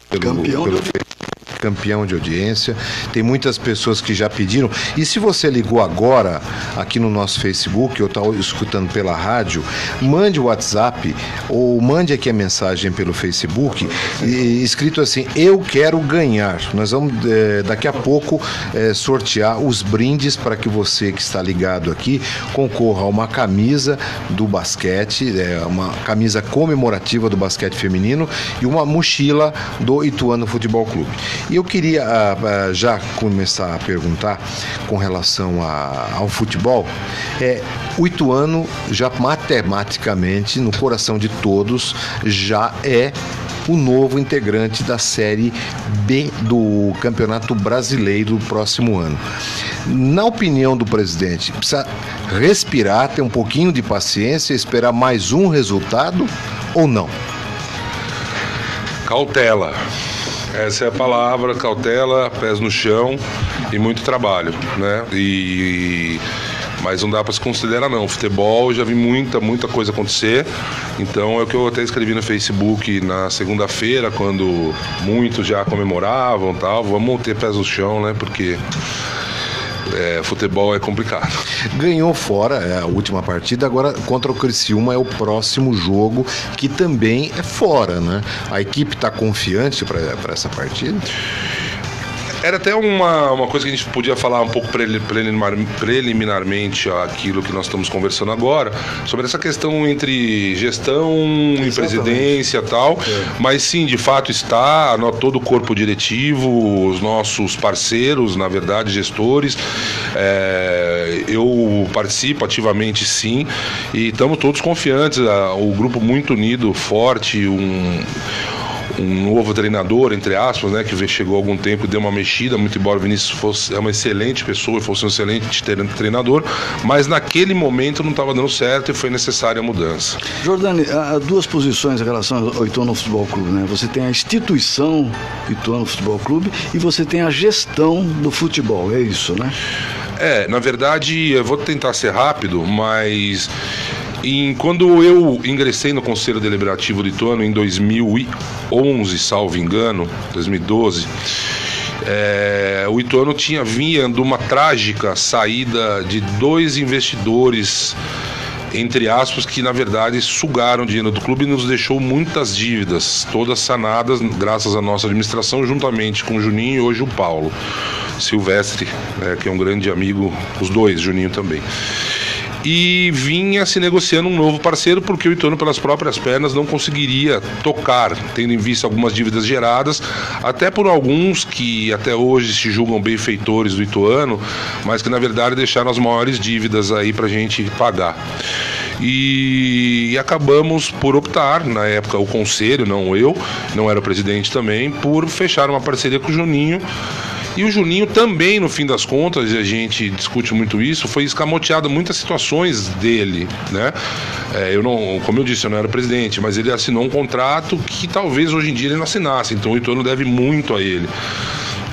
pelo, Campeão pelo de campeão de audiência. Tem muitas pessoas que já pediram. E se você ligou agora aqui no nosso Facebook ou está escutando pela rádio, mande o WhatsApp ou mande aqui a mensagem pelo Facebook e- escrito assim: Eu quero ganhar. Nós vamos eh, daqui a pouco eh, sortear os brindes para que você que está ligado aqui concorra a uma camisa do basquete, eh, uma camisa comemorativa do basquete feminino e uma mochila do Ituano Futebol Clube. E eu queria ah, ah, já começar a perguntar com relação a- ao futebol. É, o Ituano já matematicamente, no coração de todos, já é o novo integrante da Série B do Campeonato Brasileiro do próximo ano. Na opinião do presidente, precisa respirar, ter um pouquinho de paciência, esperar mais um resultado ou não? Cautela. Essa é a palavra, cautela, pés no chão e muito trabalho, né? E mas não dá para se considerar não. Futebol já vi muita, muita coisa acontecer. Então é o que eu até escrevi no Facebook na segunda-feira, quando muitos já comemoravam, tal. Vamos ter pés no chão, né? Porque é, futebol é complicado. Ganhou fora é a última partida, agora contra o Criciúma é o próximo jogo, que também é fora, né? A equipe está confiante para essa partida? Era até uma, uma coisa que a gente podia falar um pouco preli- prelimar, preliminarmente aquilo que nós estamos conversando agora, sobre essa questão entre gestão e presidência e tal. Mas sim, de fato está, todo o corpo diretivo, os nossos parceiros, na verdade, gestores. É, eu participo ativamente sim, e estamos todos confiantes. O grupo muito unido, forte, um um novo treinador, entre aspas, né, que chegou há algum tempo e deu uma mexida, muito embora o Vinícius fosse é uma excelente pessoa e fosse um excelente tre- treinador, mas naquele momento não estava dando certo e foi necessária a mudança. Jordani, há há duas posições em relação ao Ituano Futebol Clube, né? Você tem a instituição Ituano Futebol Clube e você tem a gestão do futebol, é isso, né? É, na verdade, eu vou tentar ser rápido, mas quando eu ingressei no Conselho Deliberativo do Ituano em 2011, salvo engano, 2012, é, o Ituano tinha vinha de uma trágica saída de dois investidores entre aspas, que na verdade sugaram dinheiro do clube e nos deixou muitas dívidas, todas sanadas graças à nossa administração, juntamente com o Juninho e hoje o Paulo Silvestre, né, que é um grande amigo, os dois, Juninho também. E vinha se negociando um novo parceiro porque o Ituano, pelas próprias pernas, não conseguiria tocar, tendo em vista algumas dívidas geradas, até por alguns que até hoje se julgam benfeitores do Ituano, mas que na verdade deixaram as maiores dívidas aí pra gente pagar. E, e acabamos por optar, na época o conselho, não eu, não era o presidente também, por fechar uma parceria com o Juninho E o Juninho também, no fim das contas, e a gente discute muito isso, foi escamoteado muitas situações dele, né? É, eu não, como eu disse, eu não era presidente, mas ele assinou um contrato que talvez hoje em dia ele não assinasse, então o Ituano deve muito a ele.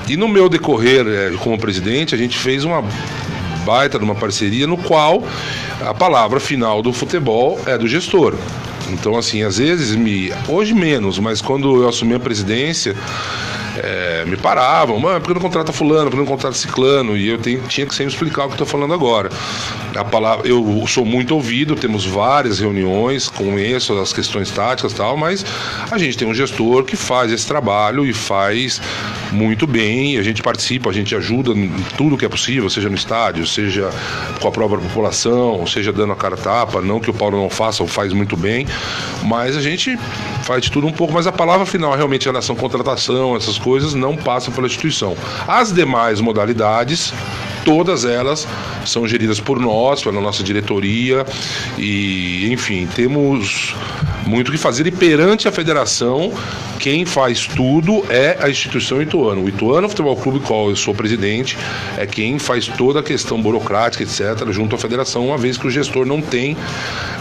E no meu decorrer é, como presidente, a gente fez uma baita de uma parceria no qual a palavra final do futebol é do gestor. Então, assim, às vezes me. Hoje menos, mas quando eu assumi a presidência, é, me paravam, mano, por que não contrata fulano, por que não contrata ciclano? E eu tenho, tinha que sempre explicar o que estou falando agora. A palavra, eu sou muito ouvido, temos várias reuniões, conheço as questões táticas e tal, mas a gente tem um gestor que faz esse trabalho e faz muito bem, a gente participa, a gente ajuda em tudo que é possível, seja no estádio, seja com a própria população, seja dando a cara tapa, não que o Paulo não faça ou faz muito bem, mas a gente faz de tudo um pouco, mas a palavra final realmente em relação à contratação, essas coisas não passam pela instituição. As demais modalidades, todas elas são geridas por nós, pela nossa diretoria e, enfim, temos muito o que fazer e perante a federação, quem faz tudo é a instituição Ituano. O Ituano Futebol Clube, qual eu sou presidente, é quem faz toda a questão burocrática, etc., junto à federação, uma vez que o gestor não tem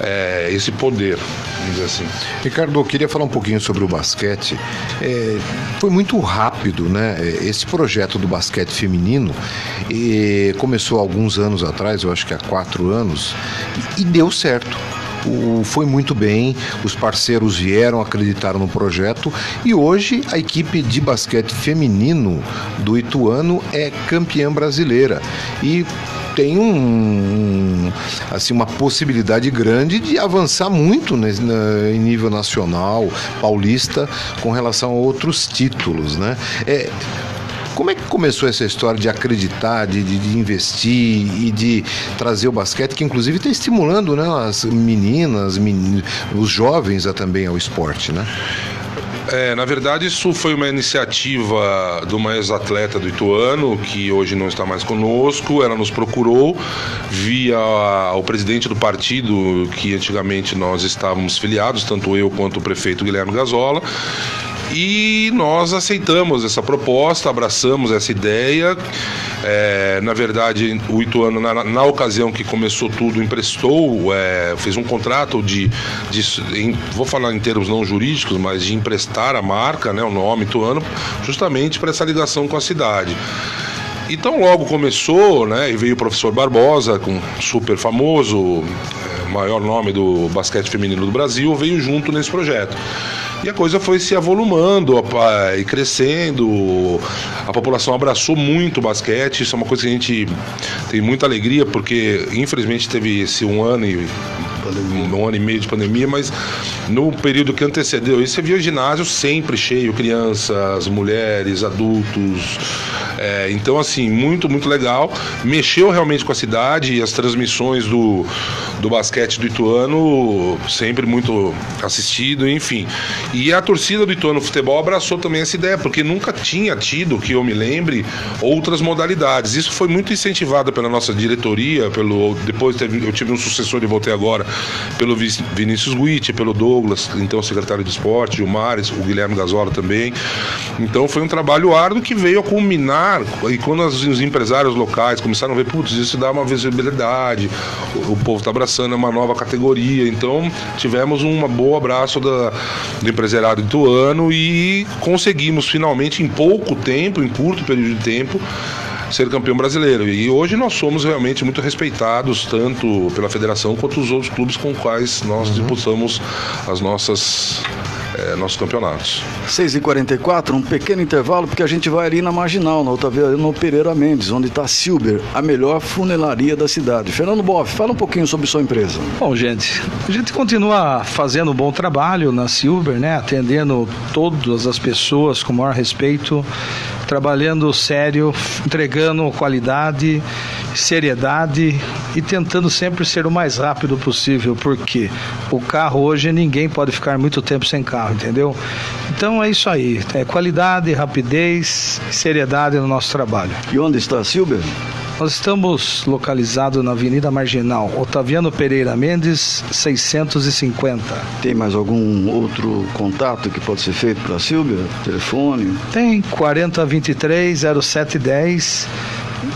é, esse poder, vamos dizer assim. Ricardo, eu queria falar um pouquinho sobre o basquete. É, foi muito rápido, né? Esse projeto do basquete feminino começou há alguns anos atrás, eu acho que há quatro anos, e deu certo. O, foi muito bem, os parceiros vieram, acreditaram no projeto e hoje a equipe de basquete feminino do Ituano é campeã brasileira. E tem um, assim, uma possibilidade grande de avançar muito né, em nível nacional, paulista, com relação a outros títulos, né? É, como é que começou essa história de acreditar, de, de, de investir e de trazer o basquete, que inclusive está estimulando né, as meninas, men... os jovens a também ao esporte, né? É, na verdade, isso foi uma iniciativa de uma ex-atleta do Ituano, que hoje não está mais conosco. Ela nos procurou via o presidente do partido, que antigamente nós estávamos filiados, tanto eu quanto o prefeito Guilherme Gazola. E nós aceitamos essa proposta, abraçamos essa ideia. É, na verdade, o Ituano, na, na, ocasião que começou tudo, emprestou, é, fez um contrato de, de em, vou falar em termos não jurídicos, mas de emprestar a marca, né, o nome Ituano, justamente para essa ligação com a cidade. Então logo começou, né, e veio o professor Barbosa, com super famoso, maior nome do basquete feminino do Brasil, veio junto nesse projeto. E a coisa foi se avolumando e crescendo. A população abraçou muito o basquete. Isso é uma coisa que a gente tem muita alegria, porque infelizmente teve esse um ano e um ano e meio de pandemia, mas no período que antecedeu isso, você via o ginásio sempre cheio, crianças, mulheres, adultos. É, então, assim, muito, muito legal. Mexeu realmente com a cidade e as transmissões do, do basquete do Ituano, sempre muito assistido, enfim. E a torcida do Ituano Futebol abraçou também essa ideia, porque nunca tinha tido, que eu me lembre, outras modalidades. Isso foi muito incentivado pela nossa diretoria, pelo depois eu tive um sucessor e voltei agora, pelo Vinícius Guitti, pelo Douglas, então secretário de esporte, o Mares, o Guilherme Gazola também. Então foi um trabalho árduo que veio a culminar e quando os empresários locais começaram a ver, putz, isso dá uma visibilidade, o povo está abraçando, é uma nova categoria. Então tivemos um bom abraço da, do empresariado ituano e conseguimos finalmente, em pouco tempo, em curto período de tempo, ser campeão brasileiro. E hoje nós somos realmente muito respeitados, tanto pela federação quanto os outros clubes com os quais nós uhum. disputamos as nossas é, nossos campeonatos. 6h44, um pequeno intervalo, porque a gente vai ali na Marginal, na outra vez, no Pereira Mendes, onde está a Silber, a melhor funelaria da cidade. Fernando Boff, fala um pouquinho sobre sua empresa. Bom, gente, a gente continua fazendo um bom trabalho na Silber, né? Atendendo todas as pessoas com o maior respeito, trabalhando sério, entregando qualidade, seriedade e tentando sempre ser o mais rápido possível, porque o carro hoje ninguém pode ficar muito tempo sem carro, entendeu? Então é isso aí, é qualidade, rapidez, seriedade no nosso trabalho. E onde está Silber? Nós estamos localizados na Avenida Marginal, Otaviano Pereira Mendes, 650. Tem mais algum outro contato que pode ser feito para a Silvia? Telefone? Tem 4023 0710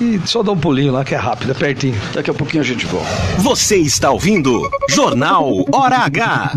e só dá um pulinho lá que é rápido, é pertinho. Daqui a pouquinho a gente volta. Você está ouvindo Jornal Hora H.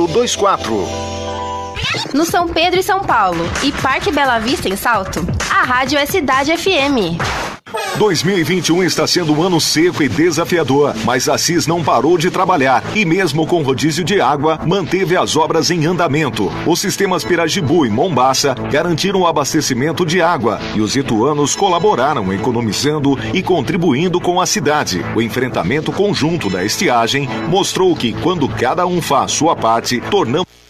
2024. No São Pedro e São Paulo e Parque Bela Vista em Salto, a rádio é Cidade FM. 2021 está sendo um ano seco e desafiador, mas a CIS não parou de trabalhar e mesmo com rodízio de água, manteve as obras em andamento. Os sistemas Pirajibu e Mombaça garantiram o abastecimento de água e os ituanos colaboraram economizando e contribuindo com a cidade. O enfrentamento conjunto da estiagem mostrou que quando cada um faz sua parte, tornamos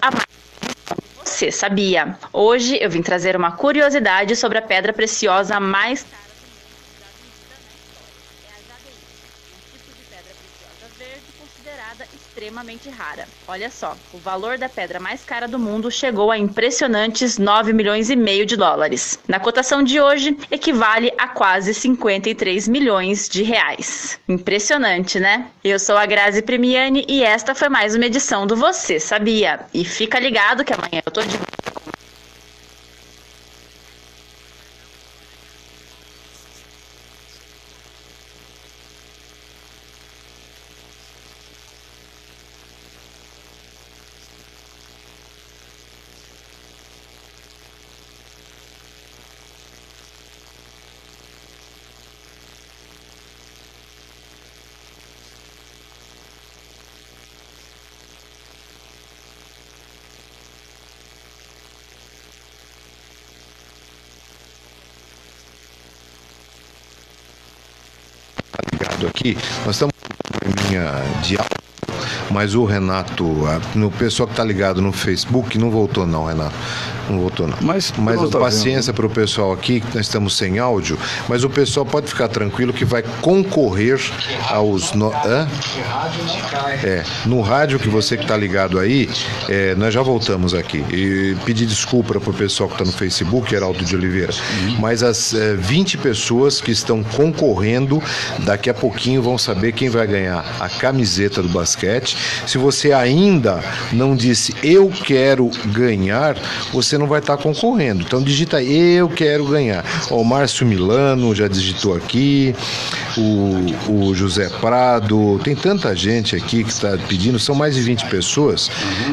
A Você Sabia? Hoje eu vim trazer uma curiosidade sobre a pedra preciosa mais rara. Olha só, o valor da pedra mais cara do mundo chegou a impressionantes 9 milhões e meio de dólares. Na cotação de hoje, equivale a quase 53 milhões de reais. Impressionante, né? Eu sou a Grazi Premiani e esta foi mais uma edição do Você Sabia. E fica ligado que amanhã eu tô de volta com ligado aqui. Nós estamos com um de mas o Renato, no pessoal que está ligado no Facebook, não voltou não, Renato. Não voltou, não. Mas, mas pelo tá paciência para o pessoal aqui, que nós estamos sem áudio, mas o pessoal pode ficar tranquilo que vai concorrer aos. No... Hã? É, no rádio que você que está ligado aí, é, nós já voltamos aqui. E pedir desculpa para o pessoal que está no Facebook, Heraldo de Oliveira. Mas as é, 20 pessoas que estão concorrendo, daqui a pouquinho vão saber quem vai ganhar a camiseta do basquete. Se você ainda não disse eu quero ganhar, você não vai estar concorrendo. Então digita eu quero ganhar. O Márcio Milano já digitou aqui, o, o José Prado, tem tanta gente aqui que está pedindo, são mais de 20 pessoas,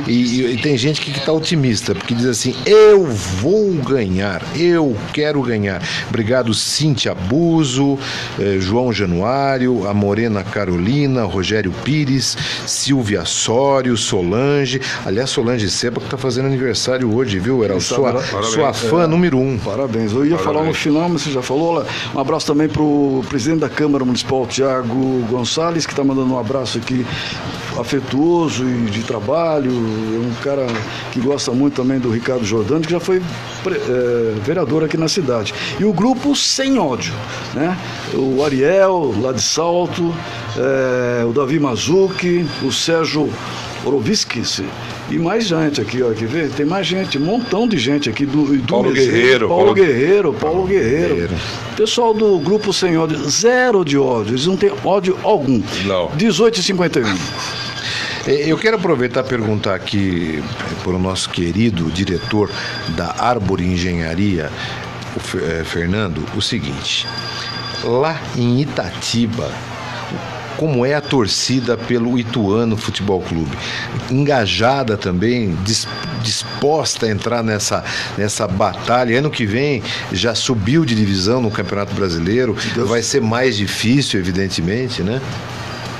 e, e- e tem gente que está otimista, porque diz assim: eu vou ganhar, eu quero ganhar. Obrigado, Cintia Abuso, eh, João Januário, a Morena Carolina, Rogério Pires, Silvia Sório, Solange. Aliás, Solange Seba que está fazendo aniversário hoje, viu, Heraldo? Sua, Parabéns. sua fã É. número um. Parabéns. Eu ia falar no final, mas você já falou. Um abraço também para o presidente da Câmara Municipal, Tiago Gonçalves, que está mandando um abraço aqui afetuoso e de trabalho. É um cara que gosta muito também do Ricardo Jordano, que já foi eh, vereador aqui na cidade. E o grupo Sem Ódio, né? O Ariel, lá de Salto, eh, o Davi Mazuki, o Sérgio Oroviskis e mais gente aqui, ó, quer ver? Tem mais gente, um montão de gente aqui do, do Paulo Guerreiro, Paulo, Paulo- Guerreiro, Paulo Guerreiro. Pessoal do grupo Sem Ódio, zero de ódio, eles não têm ódio algum. Não. 18 e 51. Eh, Eu quero aproveitar e perguntar aqui para o nosso querido diretor da Árvore Engenharia, o eh, Fernando, o seguinte: lá em Itatiba, como é a torcida pelo Ituano Futebol Clube? Engajada também, dis- disposta a entrar nessa, nessa batalha. Ano que vem já subiu de divisão no Campeonato Brasileiro, vai ser mais difícil, evidentemente, né?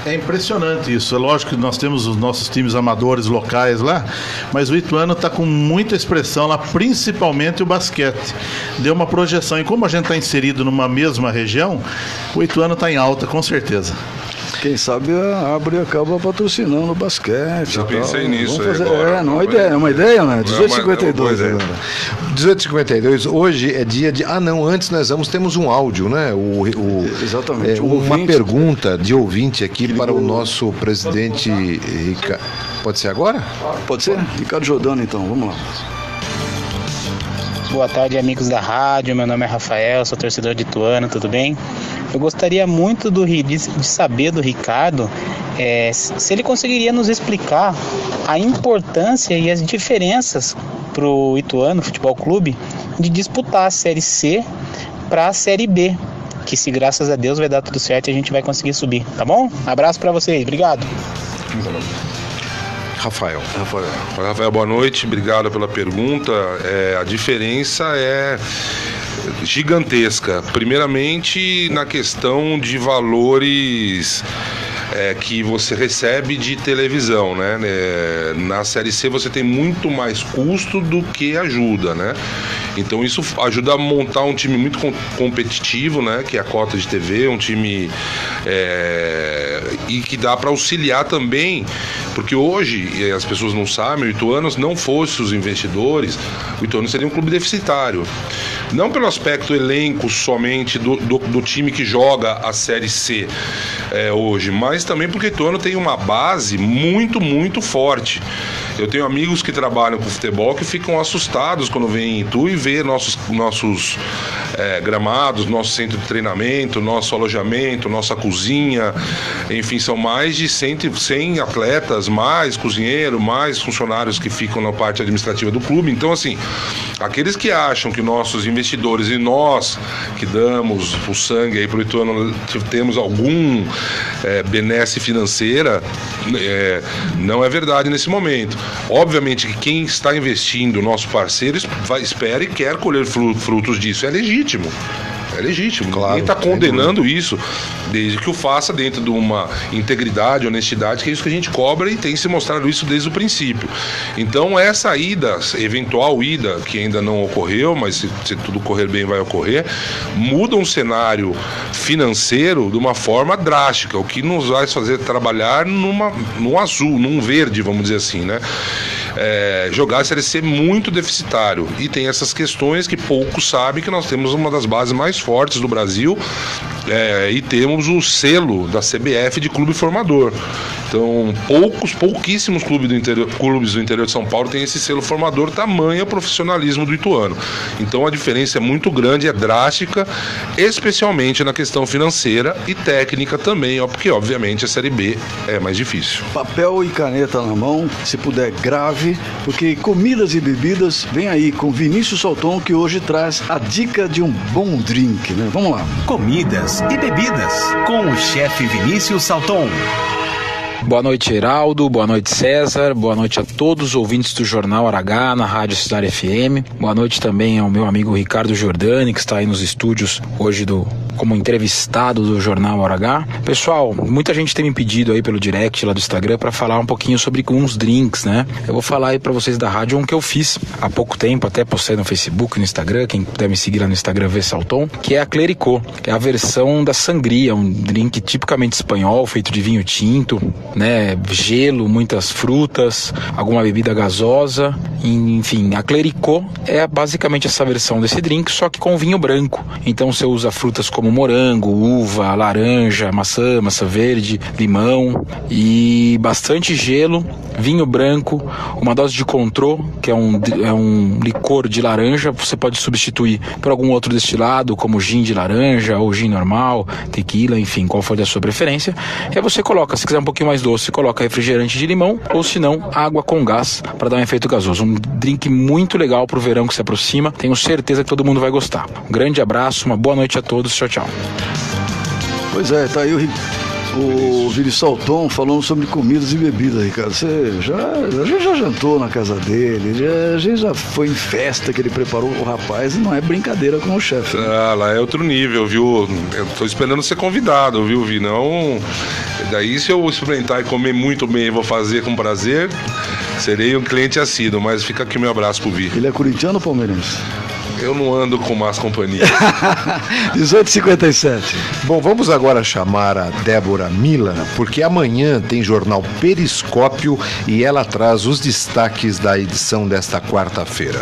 É impressionante isso. É lógico que nós temos os nossos times amadores locais lá, mas o Ituano está com muita expressão lá, principalmente o basquete. Deu uma projeção. E como a gente está inserido numa mesma região, o Ituano está em alta, com certeza. Quem sabe a Árvore acaba patrocinando o basquete. Já e tal. pensei nisso Vamos aí fazer- agora. É, não, é uma ideia, é uma ideia, né? É uma- 1852 é agora. 1852, hoje é dia de. Ah, não, antes nós vamos, temos um áudio, né? O, o- Exatamente, é, um uma ouvinte. pergunta de ouvinte aqui para o nosso presidente Ricardo. Pode ser agora? Pode ser? Ricardo Jordano, então, vamos lá. Boa tarde, amigos da rádio. Meu nome é Rafael, sou torcedor de Ituano, tudo bem? Eu gostaria muito do, de, saber do Ricardo eh, se ele conseguiria nos explicar a importância e as diferenças para o Ituano Futebol Clube de disputar a Série C para a Série B. Que se graças a Deus vai dar tudo certo e a gente vai conseguir subir, tá bom? Abraço para vocês, obrigado. Rafael. Rafael. Rafael, boa noite, obrigado pela pergunta. É, a diferença é gigantesca. Primeiramente, na questão de valores é, que você recebe de televisão, né? É, na Série C você tem muito mais custo do que ajuda, né? Então isso ajuda a montar um time muito com- competitivo, né? Que é a cota de TV, um time é, e que dá para auxiliar também, porque hoje as pessoas não sabem, o Ituano se não fosse os investidores, o Ituano seria um clube deficitário. Não pelo aspecto elenco somente do, do, do time que joga a Série C é, hoje, mas também porque o Ituano tem uma base muito, muito forte. Eu tenho amigos que trabalham com futebol que ficam assustados quando vêm em Itu e vê nossos, nossos é, gramados, nosso centro de treinamento, nosso alojamento, nossa cozinha. Enfim, são mais de 100, 100 atletas, mais cozinheiro, mais funcionários que ficam na parte administrativa do clube. Então, assim, aqueles que acham que nossos investidores e nós que damos o sangue aí para o Ituano temos algum é, benesse financeira, é, não é verdade nesse momento. Obviamente que quem está investindo, nosso parceiro, vai, espera e quer colher fru- frutos disso. É legítimo. É legítimo. Ninguém está condenando isso, desde que o faça dentro de uma integridade, honestidade, que é isso que a gente cobra e tem se mostrado isso desde o princípio. Então, essa ida, eventual ida, que ainda não ocorreu, mas se, se tudo correr bem vai ocorrer, muda um cenário financeiro de uma forma drástica, o que nos vai fazer trabalhar numa, num azul, num verde, vamos dizer assim, né? É, jogar a Série C muito deficitário. E tem essas questões que poucos sabem que nós temos uma das bases mais fortes do Brasil é, e temos o selo da CBF de clube formador. Então, poucos, pouquíssimos clubes do, interior, clubes do interior de São Paulo têm esse selo formador, tamanho profissionalismo do Ituano. Então, a diferença é muito grande, é drástica, especialmente na questão financeira e técnica também, ó, porque, obviamente, a Série B é mais difícil. Papel e caneta na mão, se puder, grave, porque comidas e bebidas vem aí com Vinícius Salton, que hoje traz a dica de um bom drink, né? Vamos lá. Comidas e bebidas com o chefe Vinícius Salton. Boa noite, Heraldo. Boa noite, César. Boa noite a todos os ouvintes do Jornal Aragá na Rádio Cidade FM. Boa noite também ao meu amigo Ricardo Giordani, que está aí nos estúdios hoje do como entrevistado do Jornal Aragá. Pessoal, muita gente tem me pedido aí pelo direct lá do Instagram para falar um pouquinho sobre uns drinks, né? Eu vou falar aí para vocês da rádio um que eu fiz há pouco tempo, até postei no Facebook, no Instagram, quem puder me seguir lá no Instagram vê Salton, que é a Clericô, que é a versão da sangria, um drink tipicamente espanhol, feito de vinho tinto, né? Gelo, muitas frutas, alguma bebida gasosa, enfim, a Clericô é basicamente essa versão desse drink, só que com vinho branco. Então você usa frutas como morango, uva, laranja, maçã, maçã verde, limão e bastante gelo, vinho branco, uma dose de contrô, que é um, é um licor de laranja, você pode substituir por algum outro destilado, como gin de laranja ou gin normal, tequila, enfim, qual for a sua preferência. E aí você coloca, se quiser um pouquinho mais doce, coloca refrigerante de limão ou se não, água com gás para dar um efeito gasoso. Um drink muito legal para o verão que se aproxima. Tenho certeza que todo mundo vai gostar. Um grande abraço, uma boa noite a todos. Tchau, tchau. Pois é, tá aí o, o Vini Salton falando sobre comidas e bebidas, Ricardo. Você já, a gente já jantou na casa dele, já- a gente já foi em festa que ele preparou o rapaz e não é brincadeira com o chefe. né? Ah, lá é outro nível, viu? Eu tô esperando ser convidado, viu, Vi? Não. Daí, se eu experimentar e comer muito bem e vou fazer com prazer, serei um cliente assíduo, mas fica aqui o meu abraço pro Vi. Ele é corintiano ou palmeirense? Eu não ando com más companhias. 1857. Bom, vamos agora chamar a Débora Mila, porque amanhã tem jornal Periscópio e ela traz os destaques da edição desta quarta-feira.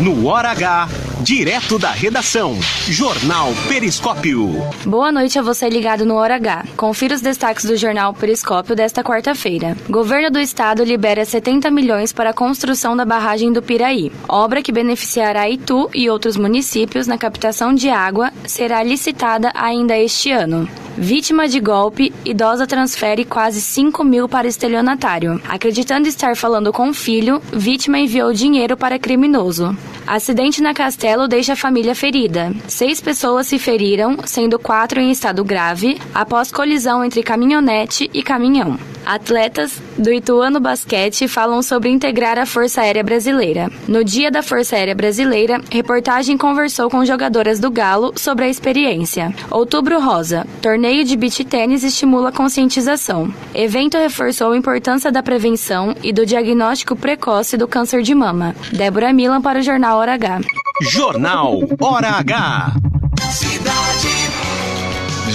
No Hora H, direto da redação, Jornal Periscópio. Boa noite a você ligado no Hora H. Confira os destaques do jornal Periscópio desta quarta-feira. Governo do Estado libera 70 milhões para a construção da barragem do Piraí. Obra que beneficiará Itu e outros municípios na captação de água será licitada ainda este ano. Vítima de golpe, idosa transfere quase 5 mil para estelionatário. Acreditando estar falando com o filho, vítima enviou dinheiro para criminoso. Acidente na Castelo deixa a família ferida. Seis pessoas se feriram, sendo quatro em estado grave, após colisão entre caminhonete e caminhão. Atletas do Ituano Basquete falam sobre integrar a Força Aérea Brasileira. No dia da Força Aérea Brasileira, reportagem conversou com jogadoras do Galo sobre a experiência. Outubro Rosa, torneio de beach tênis estimula a conscientização. Evento reforçou a importância da prevenção e do diagnóstico precoce do câncer de mama. Débora Milan para o Jornal Hora H. Jornal Hora H.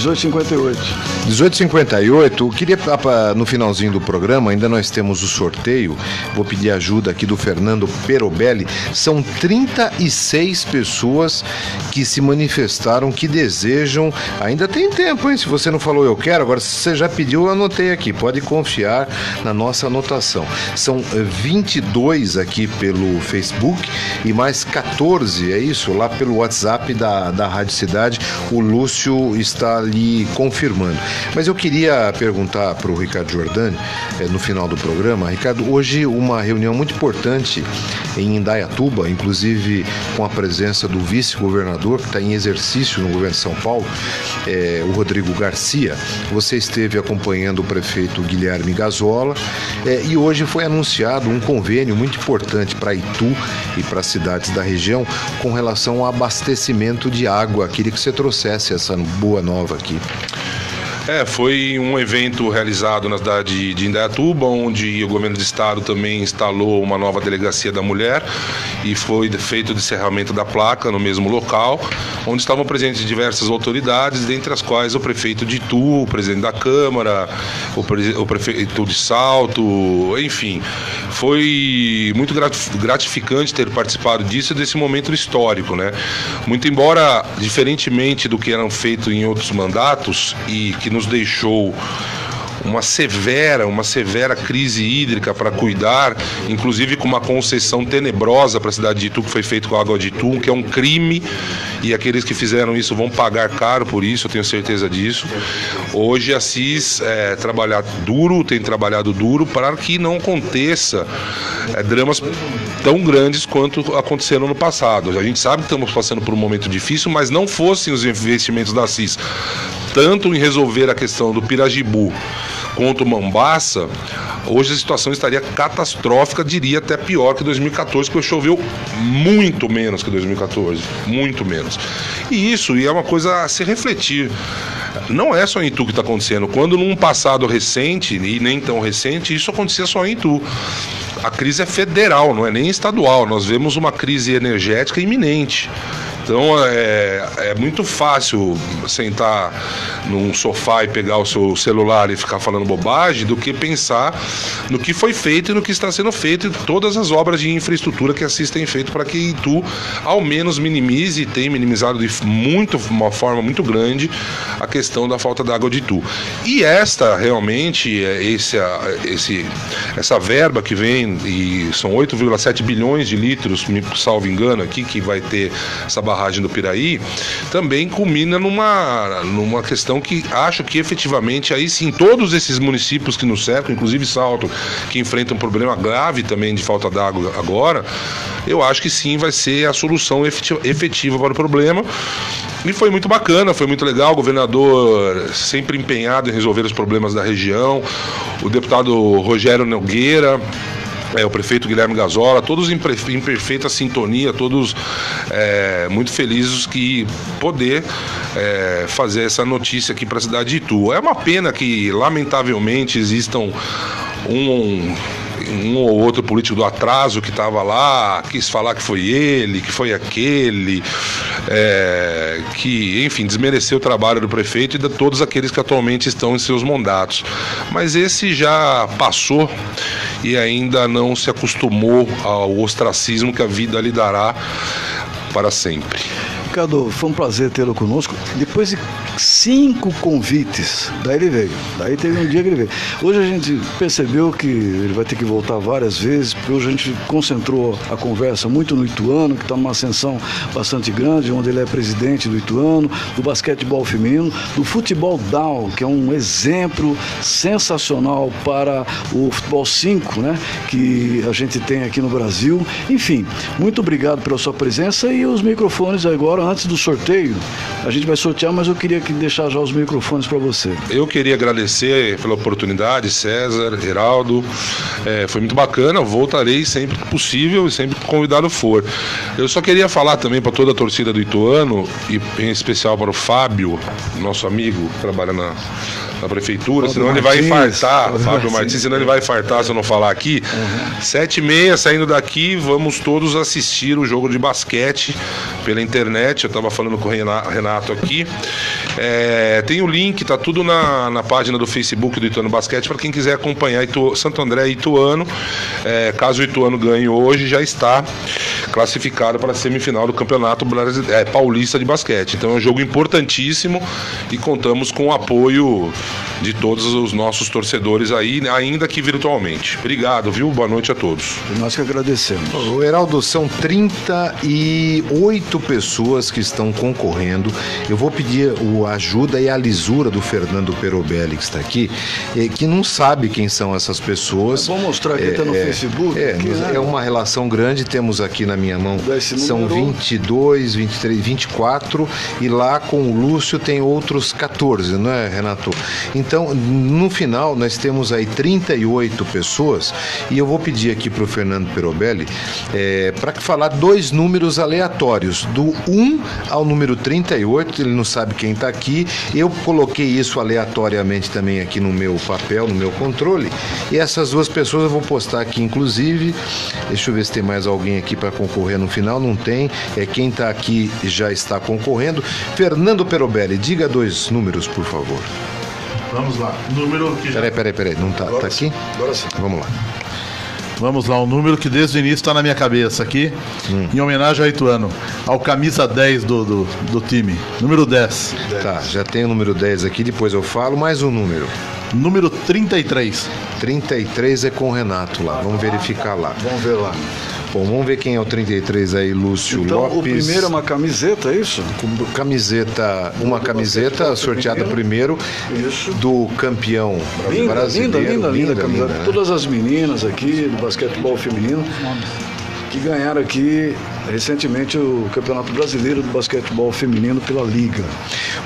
Cidade 1858. 1858, eu queria, no finalzinho do programa, ainda nós temos o sorteio. Vou pedir ajuda aqui do Fernando Perobelli. São 36 pessoas que se manifestaram que desejam. Ainda tem tempo, hein? Se você não falou eu quero, agora se você já pediu, eu anotei aqui. Pode confiar na nossa anotação. São eh, 22 aqui pelo Facebook e mais 14, é isso? Lá pelo WhatsApp da, da Rádio Cidade. O Lúcio está ali confirmando. Mas eu queria perguntar para o Ricardo Giordani, eh, no final do programa, Ricardo, hoje uma reunião muito importante em Indaiatuba, inclusive com a presença do vice-governador que está em exercício no governo de São Paulo, eh, o Rodrigo Garcia. Você esteve acompanhando o prefeito Guilherme Gazola eh, e hoje foi anunciado um convênio muito importante para Itu e para as cidades da região com relação ao abastecimento de água. Queria que você trouxesse essa boa nova aqui. É, foi um evento realizado na cidade de Indaiatuba, onde o governo do estado também instalou uma nova delegacia da mulher e foi feito o encerramento da placa no mesmo local, onde estavam presentes diversas autoridades, dentre as quais o prefeito de Itu, o presidente da Câmara, o, prese- o prefeito de Salto, enfim, foi muito gratificante ter participado disso, desse momento histórico, né? Muito embora, diferentemente do que eram feito em outros mandatos e que nos deixou uma severa, uma severa crise hídrica para cuidar, inclusive com uma concessão tenebrosa para a cidade de Itu que foi feito com a água de Itu, que é um crime e aqueles que fizeram isso vão pagar caro por isso, eu tenho certeza disso. Hoje a CIS é, duro, tem trabalhado duro para que não aconteça é, dramas tão grandes quanto aconteceram no passado. A gente sabe que estamos passando por um momento difícil, mas não fossem os investimentos da CIS tanto em resolver a questão do Pirajibu quanto Mambaça, hoje a situação estaria catastrófica, diria até pior que 2014, porque choveu muito menos que 2014, muito menos. E isso e é uma coisa a se refletir. Não é só em Itu que está acontecendo. Quando num passado recente, e nem tão recente, isso acontecia só em Itu. A crise é federal, não é nem estadual. Nós vemos uma crise energética iminente. Então é, é muito fácil sentar num sofá e pegar o seu celular e ficar falando bobagem do que pensar no que foi feito e no que está sendo feito e todas as obras de infraestrutura que assistem feito para que Itu ao menos minimize e tem minimizado de muito, uma forma muito grande a questão da falta d'água de Itu. E esta realmente, é esse, esse, essa verba que vem, e são 8,7 bilhões de litros, me salvo engano aqui, que vai ter essa barragem do Piraí, também culmina numa, numa questão que acho que efetivamente aí sim, todos esses municípios que nos cercam, inclusive Salto, que enfrentam um problema grave também de falta d'água agora, eu acho que sim vai ser a solução efetiva para o problema. E foi muito bacana, foi muito legal. O governador sempre empenhado em resolver os problemas da região. O deputado Rogério Nogueira é, o prefeito Guilherme Gazola, todos em, perfeita sintonia, todos é, muito felizes que poder é, fazer essa notícia aqui para a cidade de Itu. É uma pena que, lamentavelmente, existam um um ou outro político do atraso que estava lá quis falar que foi ele, que foi aquele, é, que, enfim, desmereceu o trabalho do prefeito e de todos aqueles que atualmente estão em seus mandatos. Mas esse já passou e ainda não se acostumou ao ostracismo que a vida lhe dará para sempre. Ricardo, foi um prazer tê-lo conosco. Depois de cinco convites, daí ele veio. Daí teve um dia que ele veio. Hoje a gente percebeu que ele vai ter que voltar várias vezes, porque hoje a gente concentrou a conversa muito no Ituano, que está numa ascensão bastante grande, onde ele é presidente do Ituano, do basquetebol feminino, do futebol down, que é um exemplo sensacional para o futebol 5, né? Que a gente tem aqui no Brasil. Enfim, muito obrigado pela sua presença e os microfones agora, antes do sorteio, a gente vai sortear, mas eu queria que deixar já os microfones para você. Eu queria agradecer pela oportunidade, César, Geraldo. É, foi muito bacana, voltarei sempre que possível e sempre que convidado for. Eu só queria falar também para toda a torcida do Ituano, e em especial para o Fábio, nosso amigo que trabalha na, na prefeitura, Fábio senão Martins, ele vai infartar, Fábio, Fábio Martins, senão ele vai infartar se eu não falar aqui. Uhum. Sete e meia, saindo daqui, vamos todos assistir o jogo de basquete pela internet. Eu estava falando com o Renato aqui. É, tem o link, tá tudo na, na página do Facebook do Ituano Basquete para quem quiser acompanhar Itu, Santo André e Ituano. É, caso o Ituano ganhe hoje, já está classificado para a semifinal do Campeonato é, Paulista de Basquete. Então é um jogo importantíssimo e contamos com o apoio de todos os nossos torcedores aí, ainda que virtualmente. Obrigado, viu? Boa noite a todos. Nós que agradecemos. O Heraldo, são 38 pessoas que estão concorrendo. Eu vou pedir a ajuda e a lisura do Fernando Perobelli, que está aqui, que não sabe quem são essas pessoas. Vamos mostrar aqui, está é, no é, Facebook. É, né? é uma relação grande, temos aqui na minha mão. São 22, 23, 24 e lá com o Lúcio tem outros 14, não é, Renato? Então, no final, nós temos aí 38 pessoas e eu vou pedir aqui para o Fernando Perobelli é, para falar dois números aleatórios, do 1 ao número 38, ele não sabe quem está aqui, eu coloquei isso aleatoriamente também aqui no meu papel, no meu controle, e essas duas pessoas eu vou postar aqui, inclusive, deixa eu ver se tem mais alguém aqui para concorrer no final, não tem, é quem está aqui já está concorrendo. Fernando Perobelli, diga dois números, por favor. Vamos lá. Número que. Peraí, peraí, peraí. Não tá, tá aqui? Agora sim. Vamos lá. Vamos lá, um número que desde o início está na minha cabeça aqui, em homenagem ao Ituano, ao camisa 10 do, do, do time. Número 10. Tá, já tem o número 10 aqui, depois eu falo mais um número. Número 33. 33 é com o Renato lá, vamos verificar lá. Vamos ver lá. Bom, vamos ver quem é o 33 aí, Lúcio Então, Lopes. o primeiro é uma camiseta, é isso? Camiseta, uma camiseta sorteada primeiro do campeão Linda, brasileiro. linda, linda, linda, camiseta. né? Todas as meninas aqui do basquetebol feminino que ganharam aqui recentemente o Campeonato Brasileiro do Basquetebol Feminino pela Liga.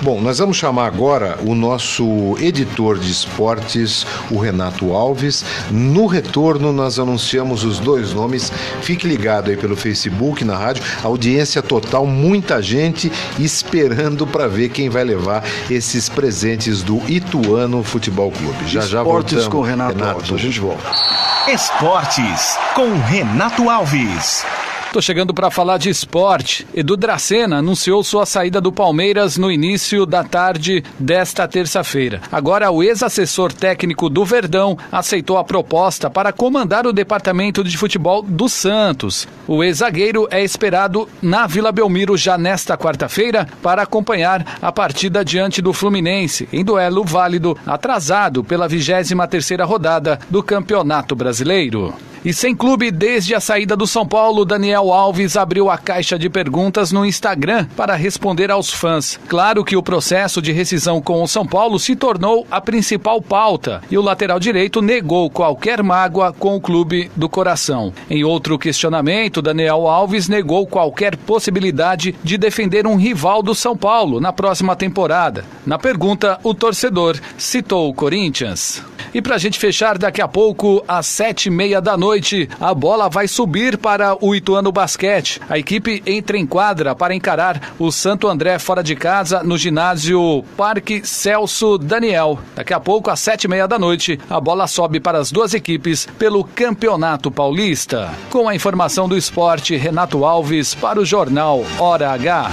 Bom, nós vamos chamar agora o nosso editor de esportes, o Renato Alves. No retorno, nós anunciamos os dois nomes. Fique ligado aí pelo Facebook, na rádio. Audiência total, muita gente esperando para ver quem vai levar esses presentes do Ituano Futebol Clube. Já já Esportes voltamos. com Renato, Alves. A gente volta. Esportes com Renato Alves. Tô chegando para falar de esporte. Edu Dracena anunciou sua saída do Palmeiras no início da tarde desta terça-feira. Agora, o ex-assessor técnico do Verdão aceitou a proposta para comandar o departamento de futebol do Santos. O ex-zagueiro é esperado na Vila Belmiro já nesta quarta-feira para acompanhar a partida diante do Fluminense, em duelo válido atrasado pela 23ª rodada do Campeonato Brasileiro. E sem clube desde a saída do São Paulo, Daniel Alves abriu a caixa de perguntas no Instagram para responder aos fãs. Claro que o processo de rescisão com o São Paulo se tornou a principal pauta e o lateral direito negou qualquer mágoa com o clube do coração. Em outro questionamento, Daniel Alves negou qualquer possibilidade de defender um rival do São Paulo na próxima temporada. Na pergunta, o torcedor citou o Corinthians. E para a gente fechar daqui a pouco, às sete e meia da noite, a bola vai subir para o Ituano Basquete. A equipe entra em quadra para encarar o Santo André fora de casa no ginásio Parque Celso Daniel. Daqui a pouco, às sete e meia da noite, a bola sobe para as duas equipes pelo Campeonato Paulista. Com a informação do esporte, Renato Alves para o Jornal Hora H.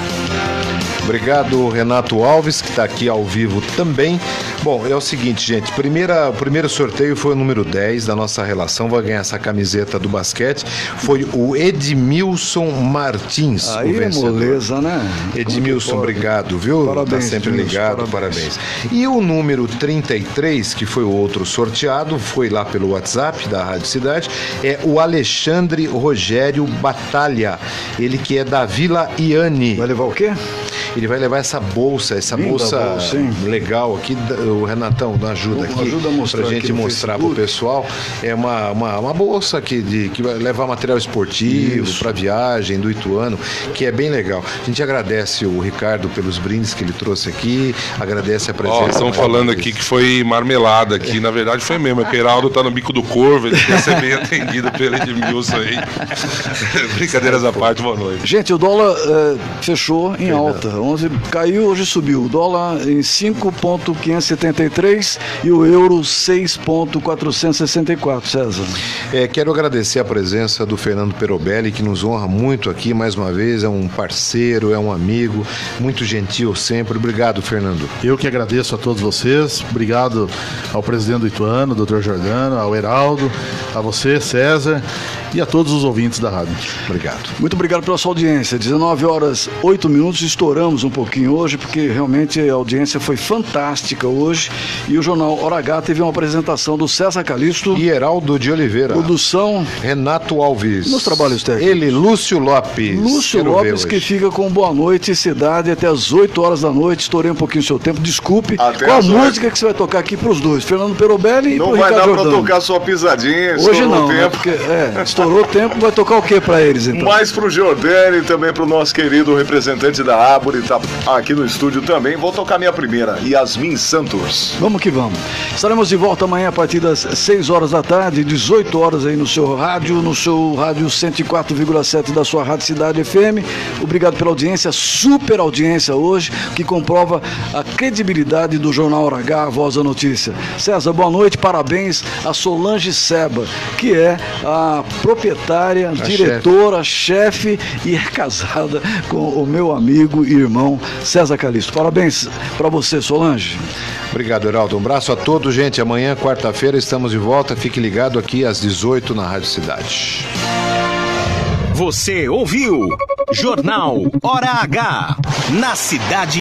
Obrigado, Renato Alves, que está aqui ao vivo também. Bom, é o seguinte, gente. Primeira, o primeiro sorteio foi o número 10 da nossa relação. Vai ganhar essa camiseta do basquete. Foi o Edmilson Martins, Aí o é vencedor. moleza, né? Edmilson, obrigado, viu? Parabéns, tá sempre ligado, parabéns. E o número 33, que foi o outro sorteado, foi lá pelo WhatsApp da Rádio Cidade, é o Alexandre Rogério Batalha. Ele que é da Vila Iane. Vai levar o quê? Ele vai levar essa bolsa, essa Linda bolsa, bolsa, legal aqui. O Renatão, dá ajuda aqui. ajuda a mostrar pra gente mostrar pro Facebook. pessoal. É uma, uma, uma bolsa aqui de, que vai levar material esportivo para viagem do Ituano, que é bem legal. A gente agradece o Ricardo pelos brindes que ele trouxe aqui, agradece a presença. Ó, estão falando aqui que foi marmelada aqui. Na verdade foi mesmo. É que o Heraldo tá no bico do corvo, ele quer ser bem atendido pelo Edmilson aí. Brincadeiras à parte, boa noite. Gente, o dólar eh, fechou em alta. 11 caiu, hoje subiu. O dólar em 5,573 e o euro 6,464, César. É, quero agradecer a presença do Fernando Perobelli, que nos honra muito aqui mais uma vez. É um parceiro, é um amigo, muito gentil sempre. Obrigado, Fernando. Eu que agradeço a todos vocês. Obrigado ao presidente do Ituano, doutor Jordano, ao Heraldo, a você, César, e a todos os ouvintes da rádio. Obrigado. Muito obrigado pela sua audiência. 19 horas 8 minutos, estouramos um pouquinho hoje, porque realmente a audiência foi fantástica hoje. E o Jornal Hora H teve uma apresentação do César Calixto. E Heraldo de Oliveira. Produção. Renato Alves. Nos trabalhos técnicos. Ele, Lúcio Lopes. Lúcio Quero Lopes, hoje. que fica com Boa Noite Cidade até as 8 horas da noite. Estourei um pouquinho o seu tempo, desculpe. Até Qual a música que você vai tocar aqui pros dois? Fernando Perobelli e Não vai Ricardo dar Jordano. tocar sua pisadinha, Hoje não, né? tempo. Porque, é, estourou o tempo, vai tocar o que pra eles então? Mais pro Jordani e também pro nosso querido representante da Árvore, tá aqui no estúdio também. Vou tocar minha primeira, Yasmin Santos. Vamos que vamos. Estaremos de volta amanhã a partir das 6 horas da tarde, 18 horas aí no seu rádio, no seu rádio 104,7 da sua Rádio Cidade FM. Obrigado pela audiência, super audiência hoje, que comprova a credibilidade do Jornal Hora H, a Voz da Notícia. César, boa noite, parabéns a Solange Seba, que é a proprietária, diretora, chefe e é casada com o meu amigo e irmão César Calixto. Parabéns para você, Solange. Obrigado, Heraldo. Um abraço a todos, gente. Amanhã, quarta-feira, estamos de volta. Fique ligado aqui às 18 na Rádio Cidade. Você ouviu Jornal Hora H na cidade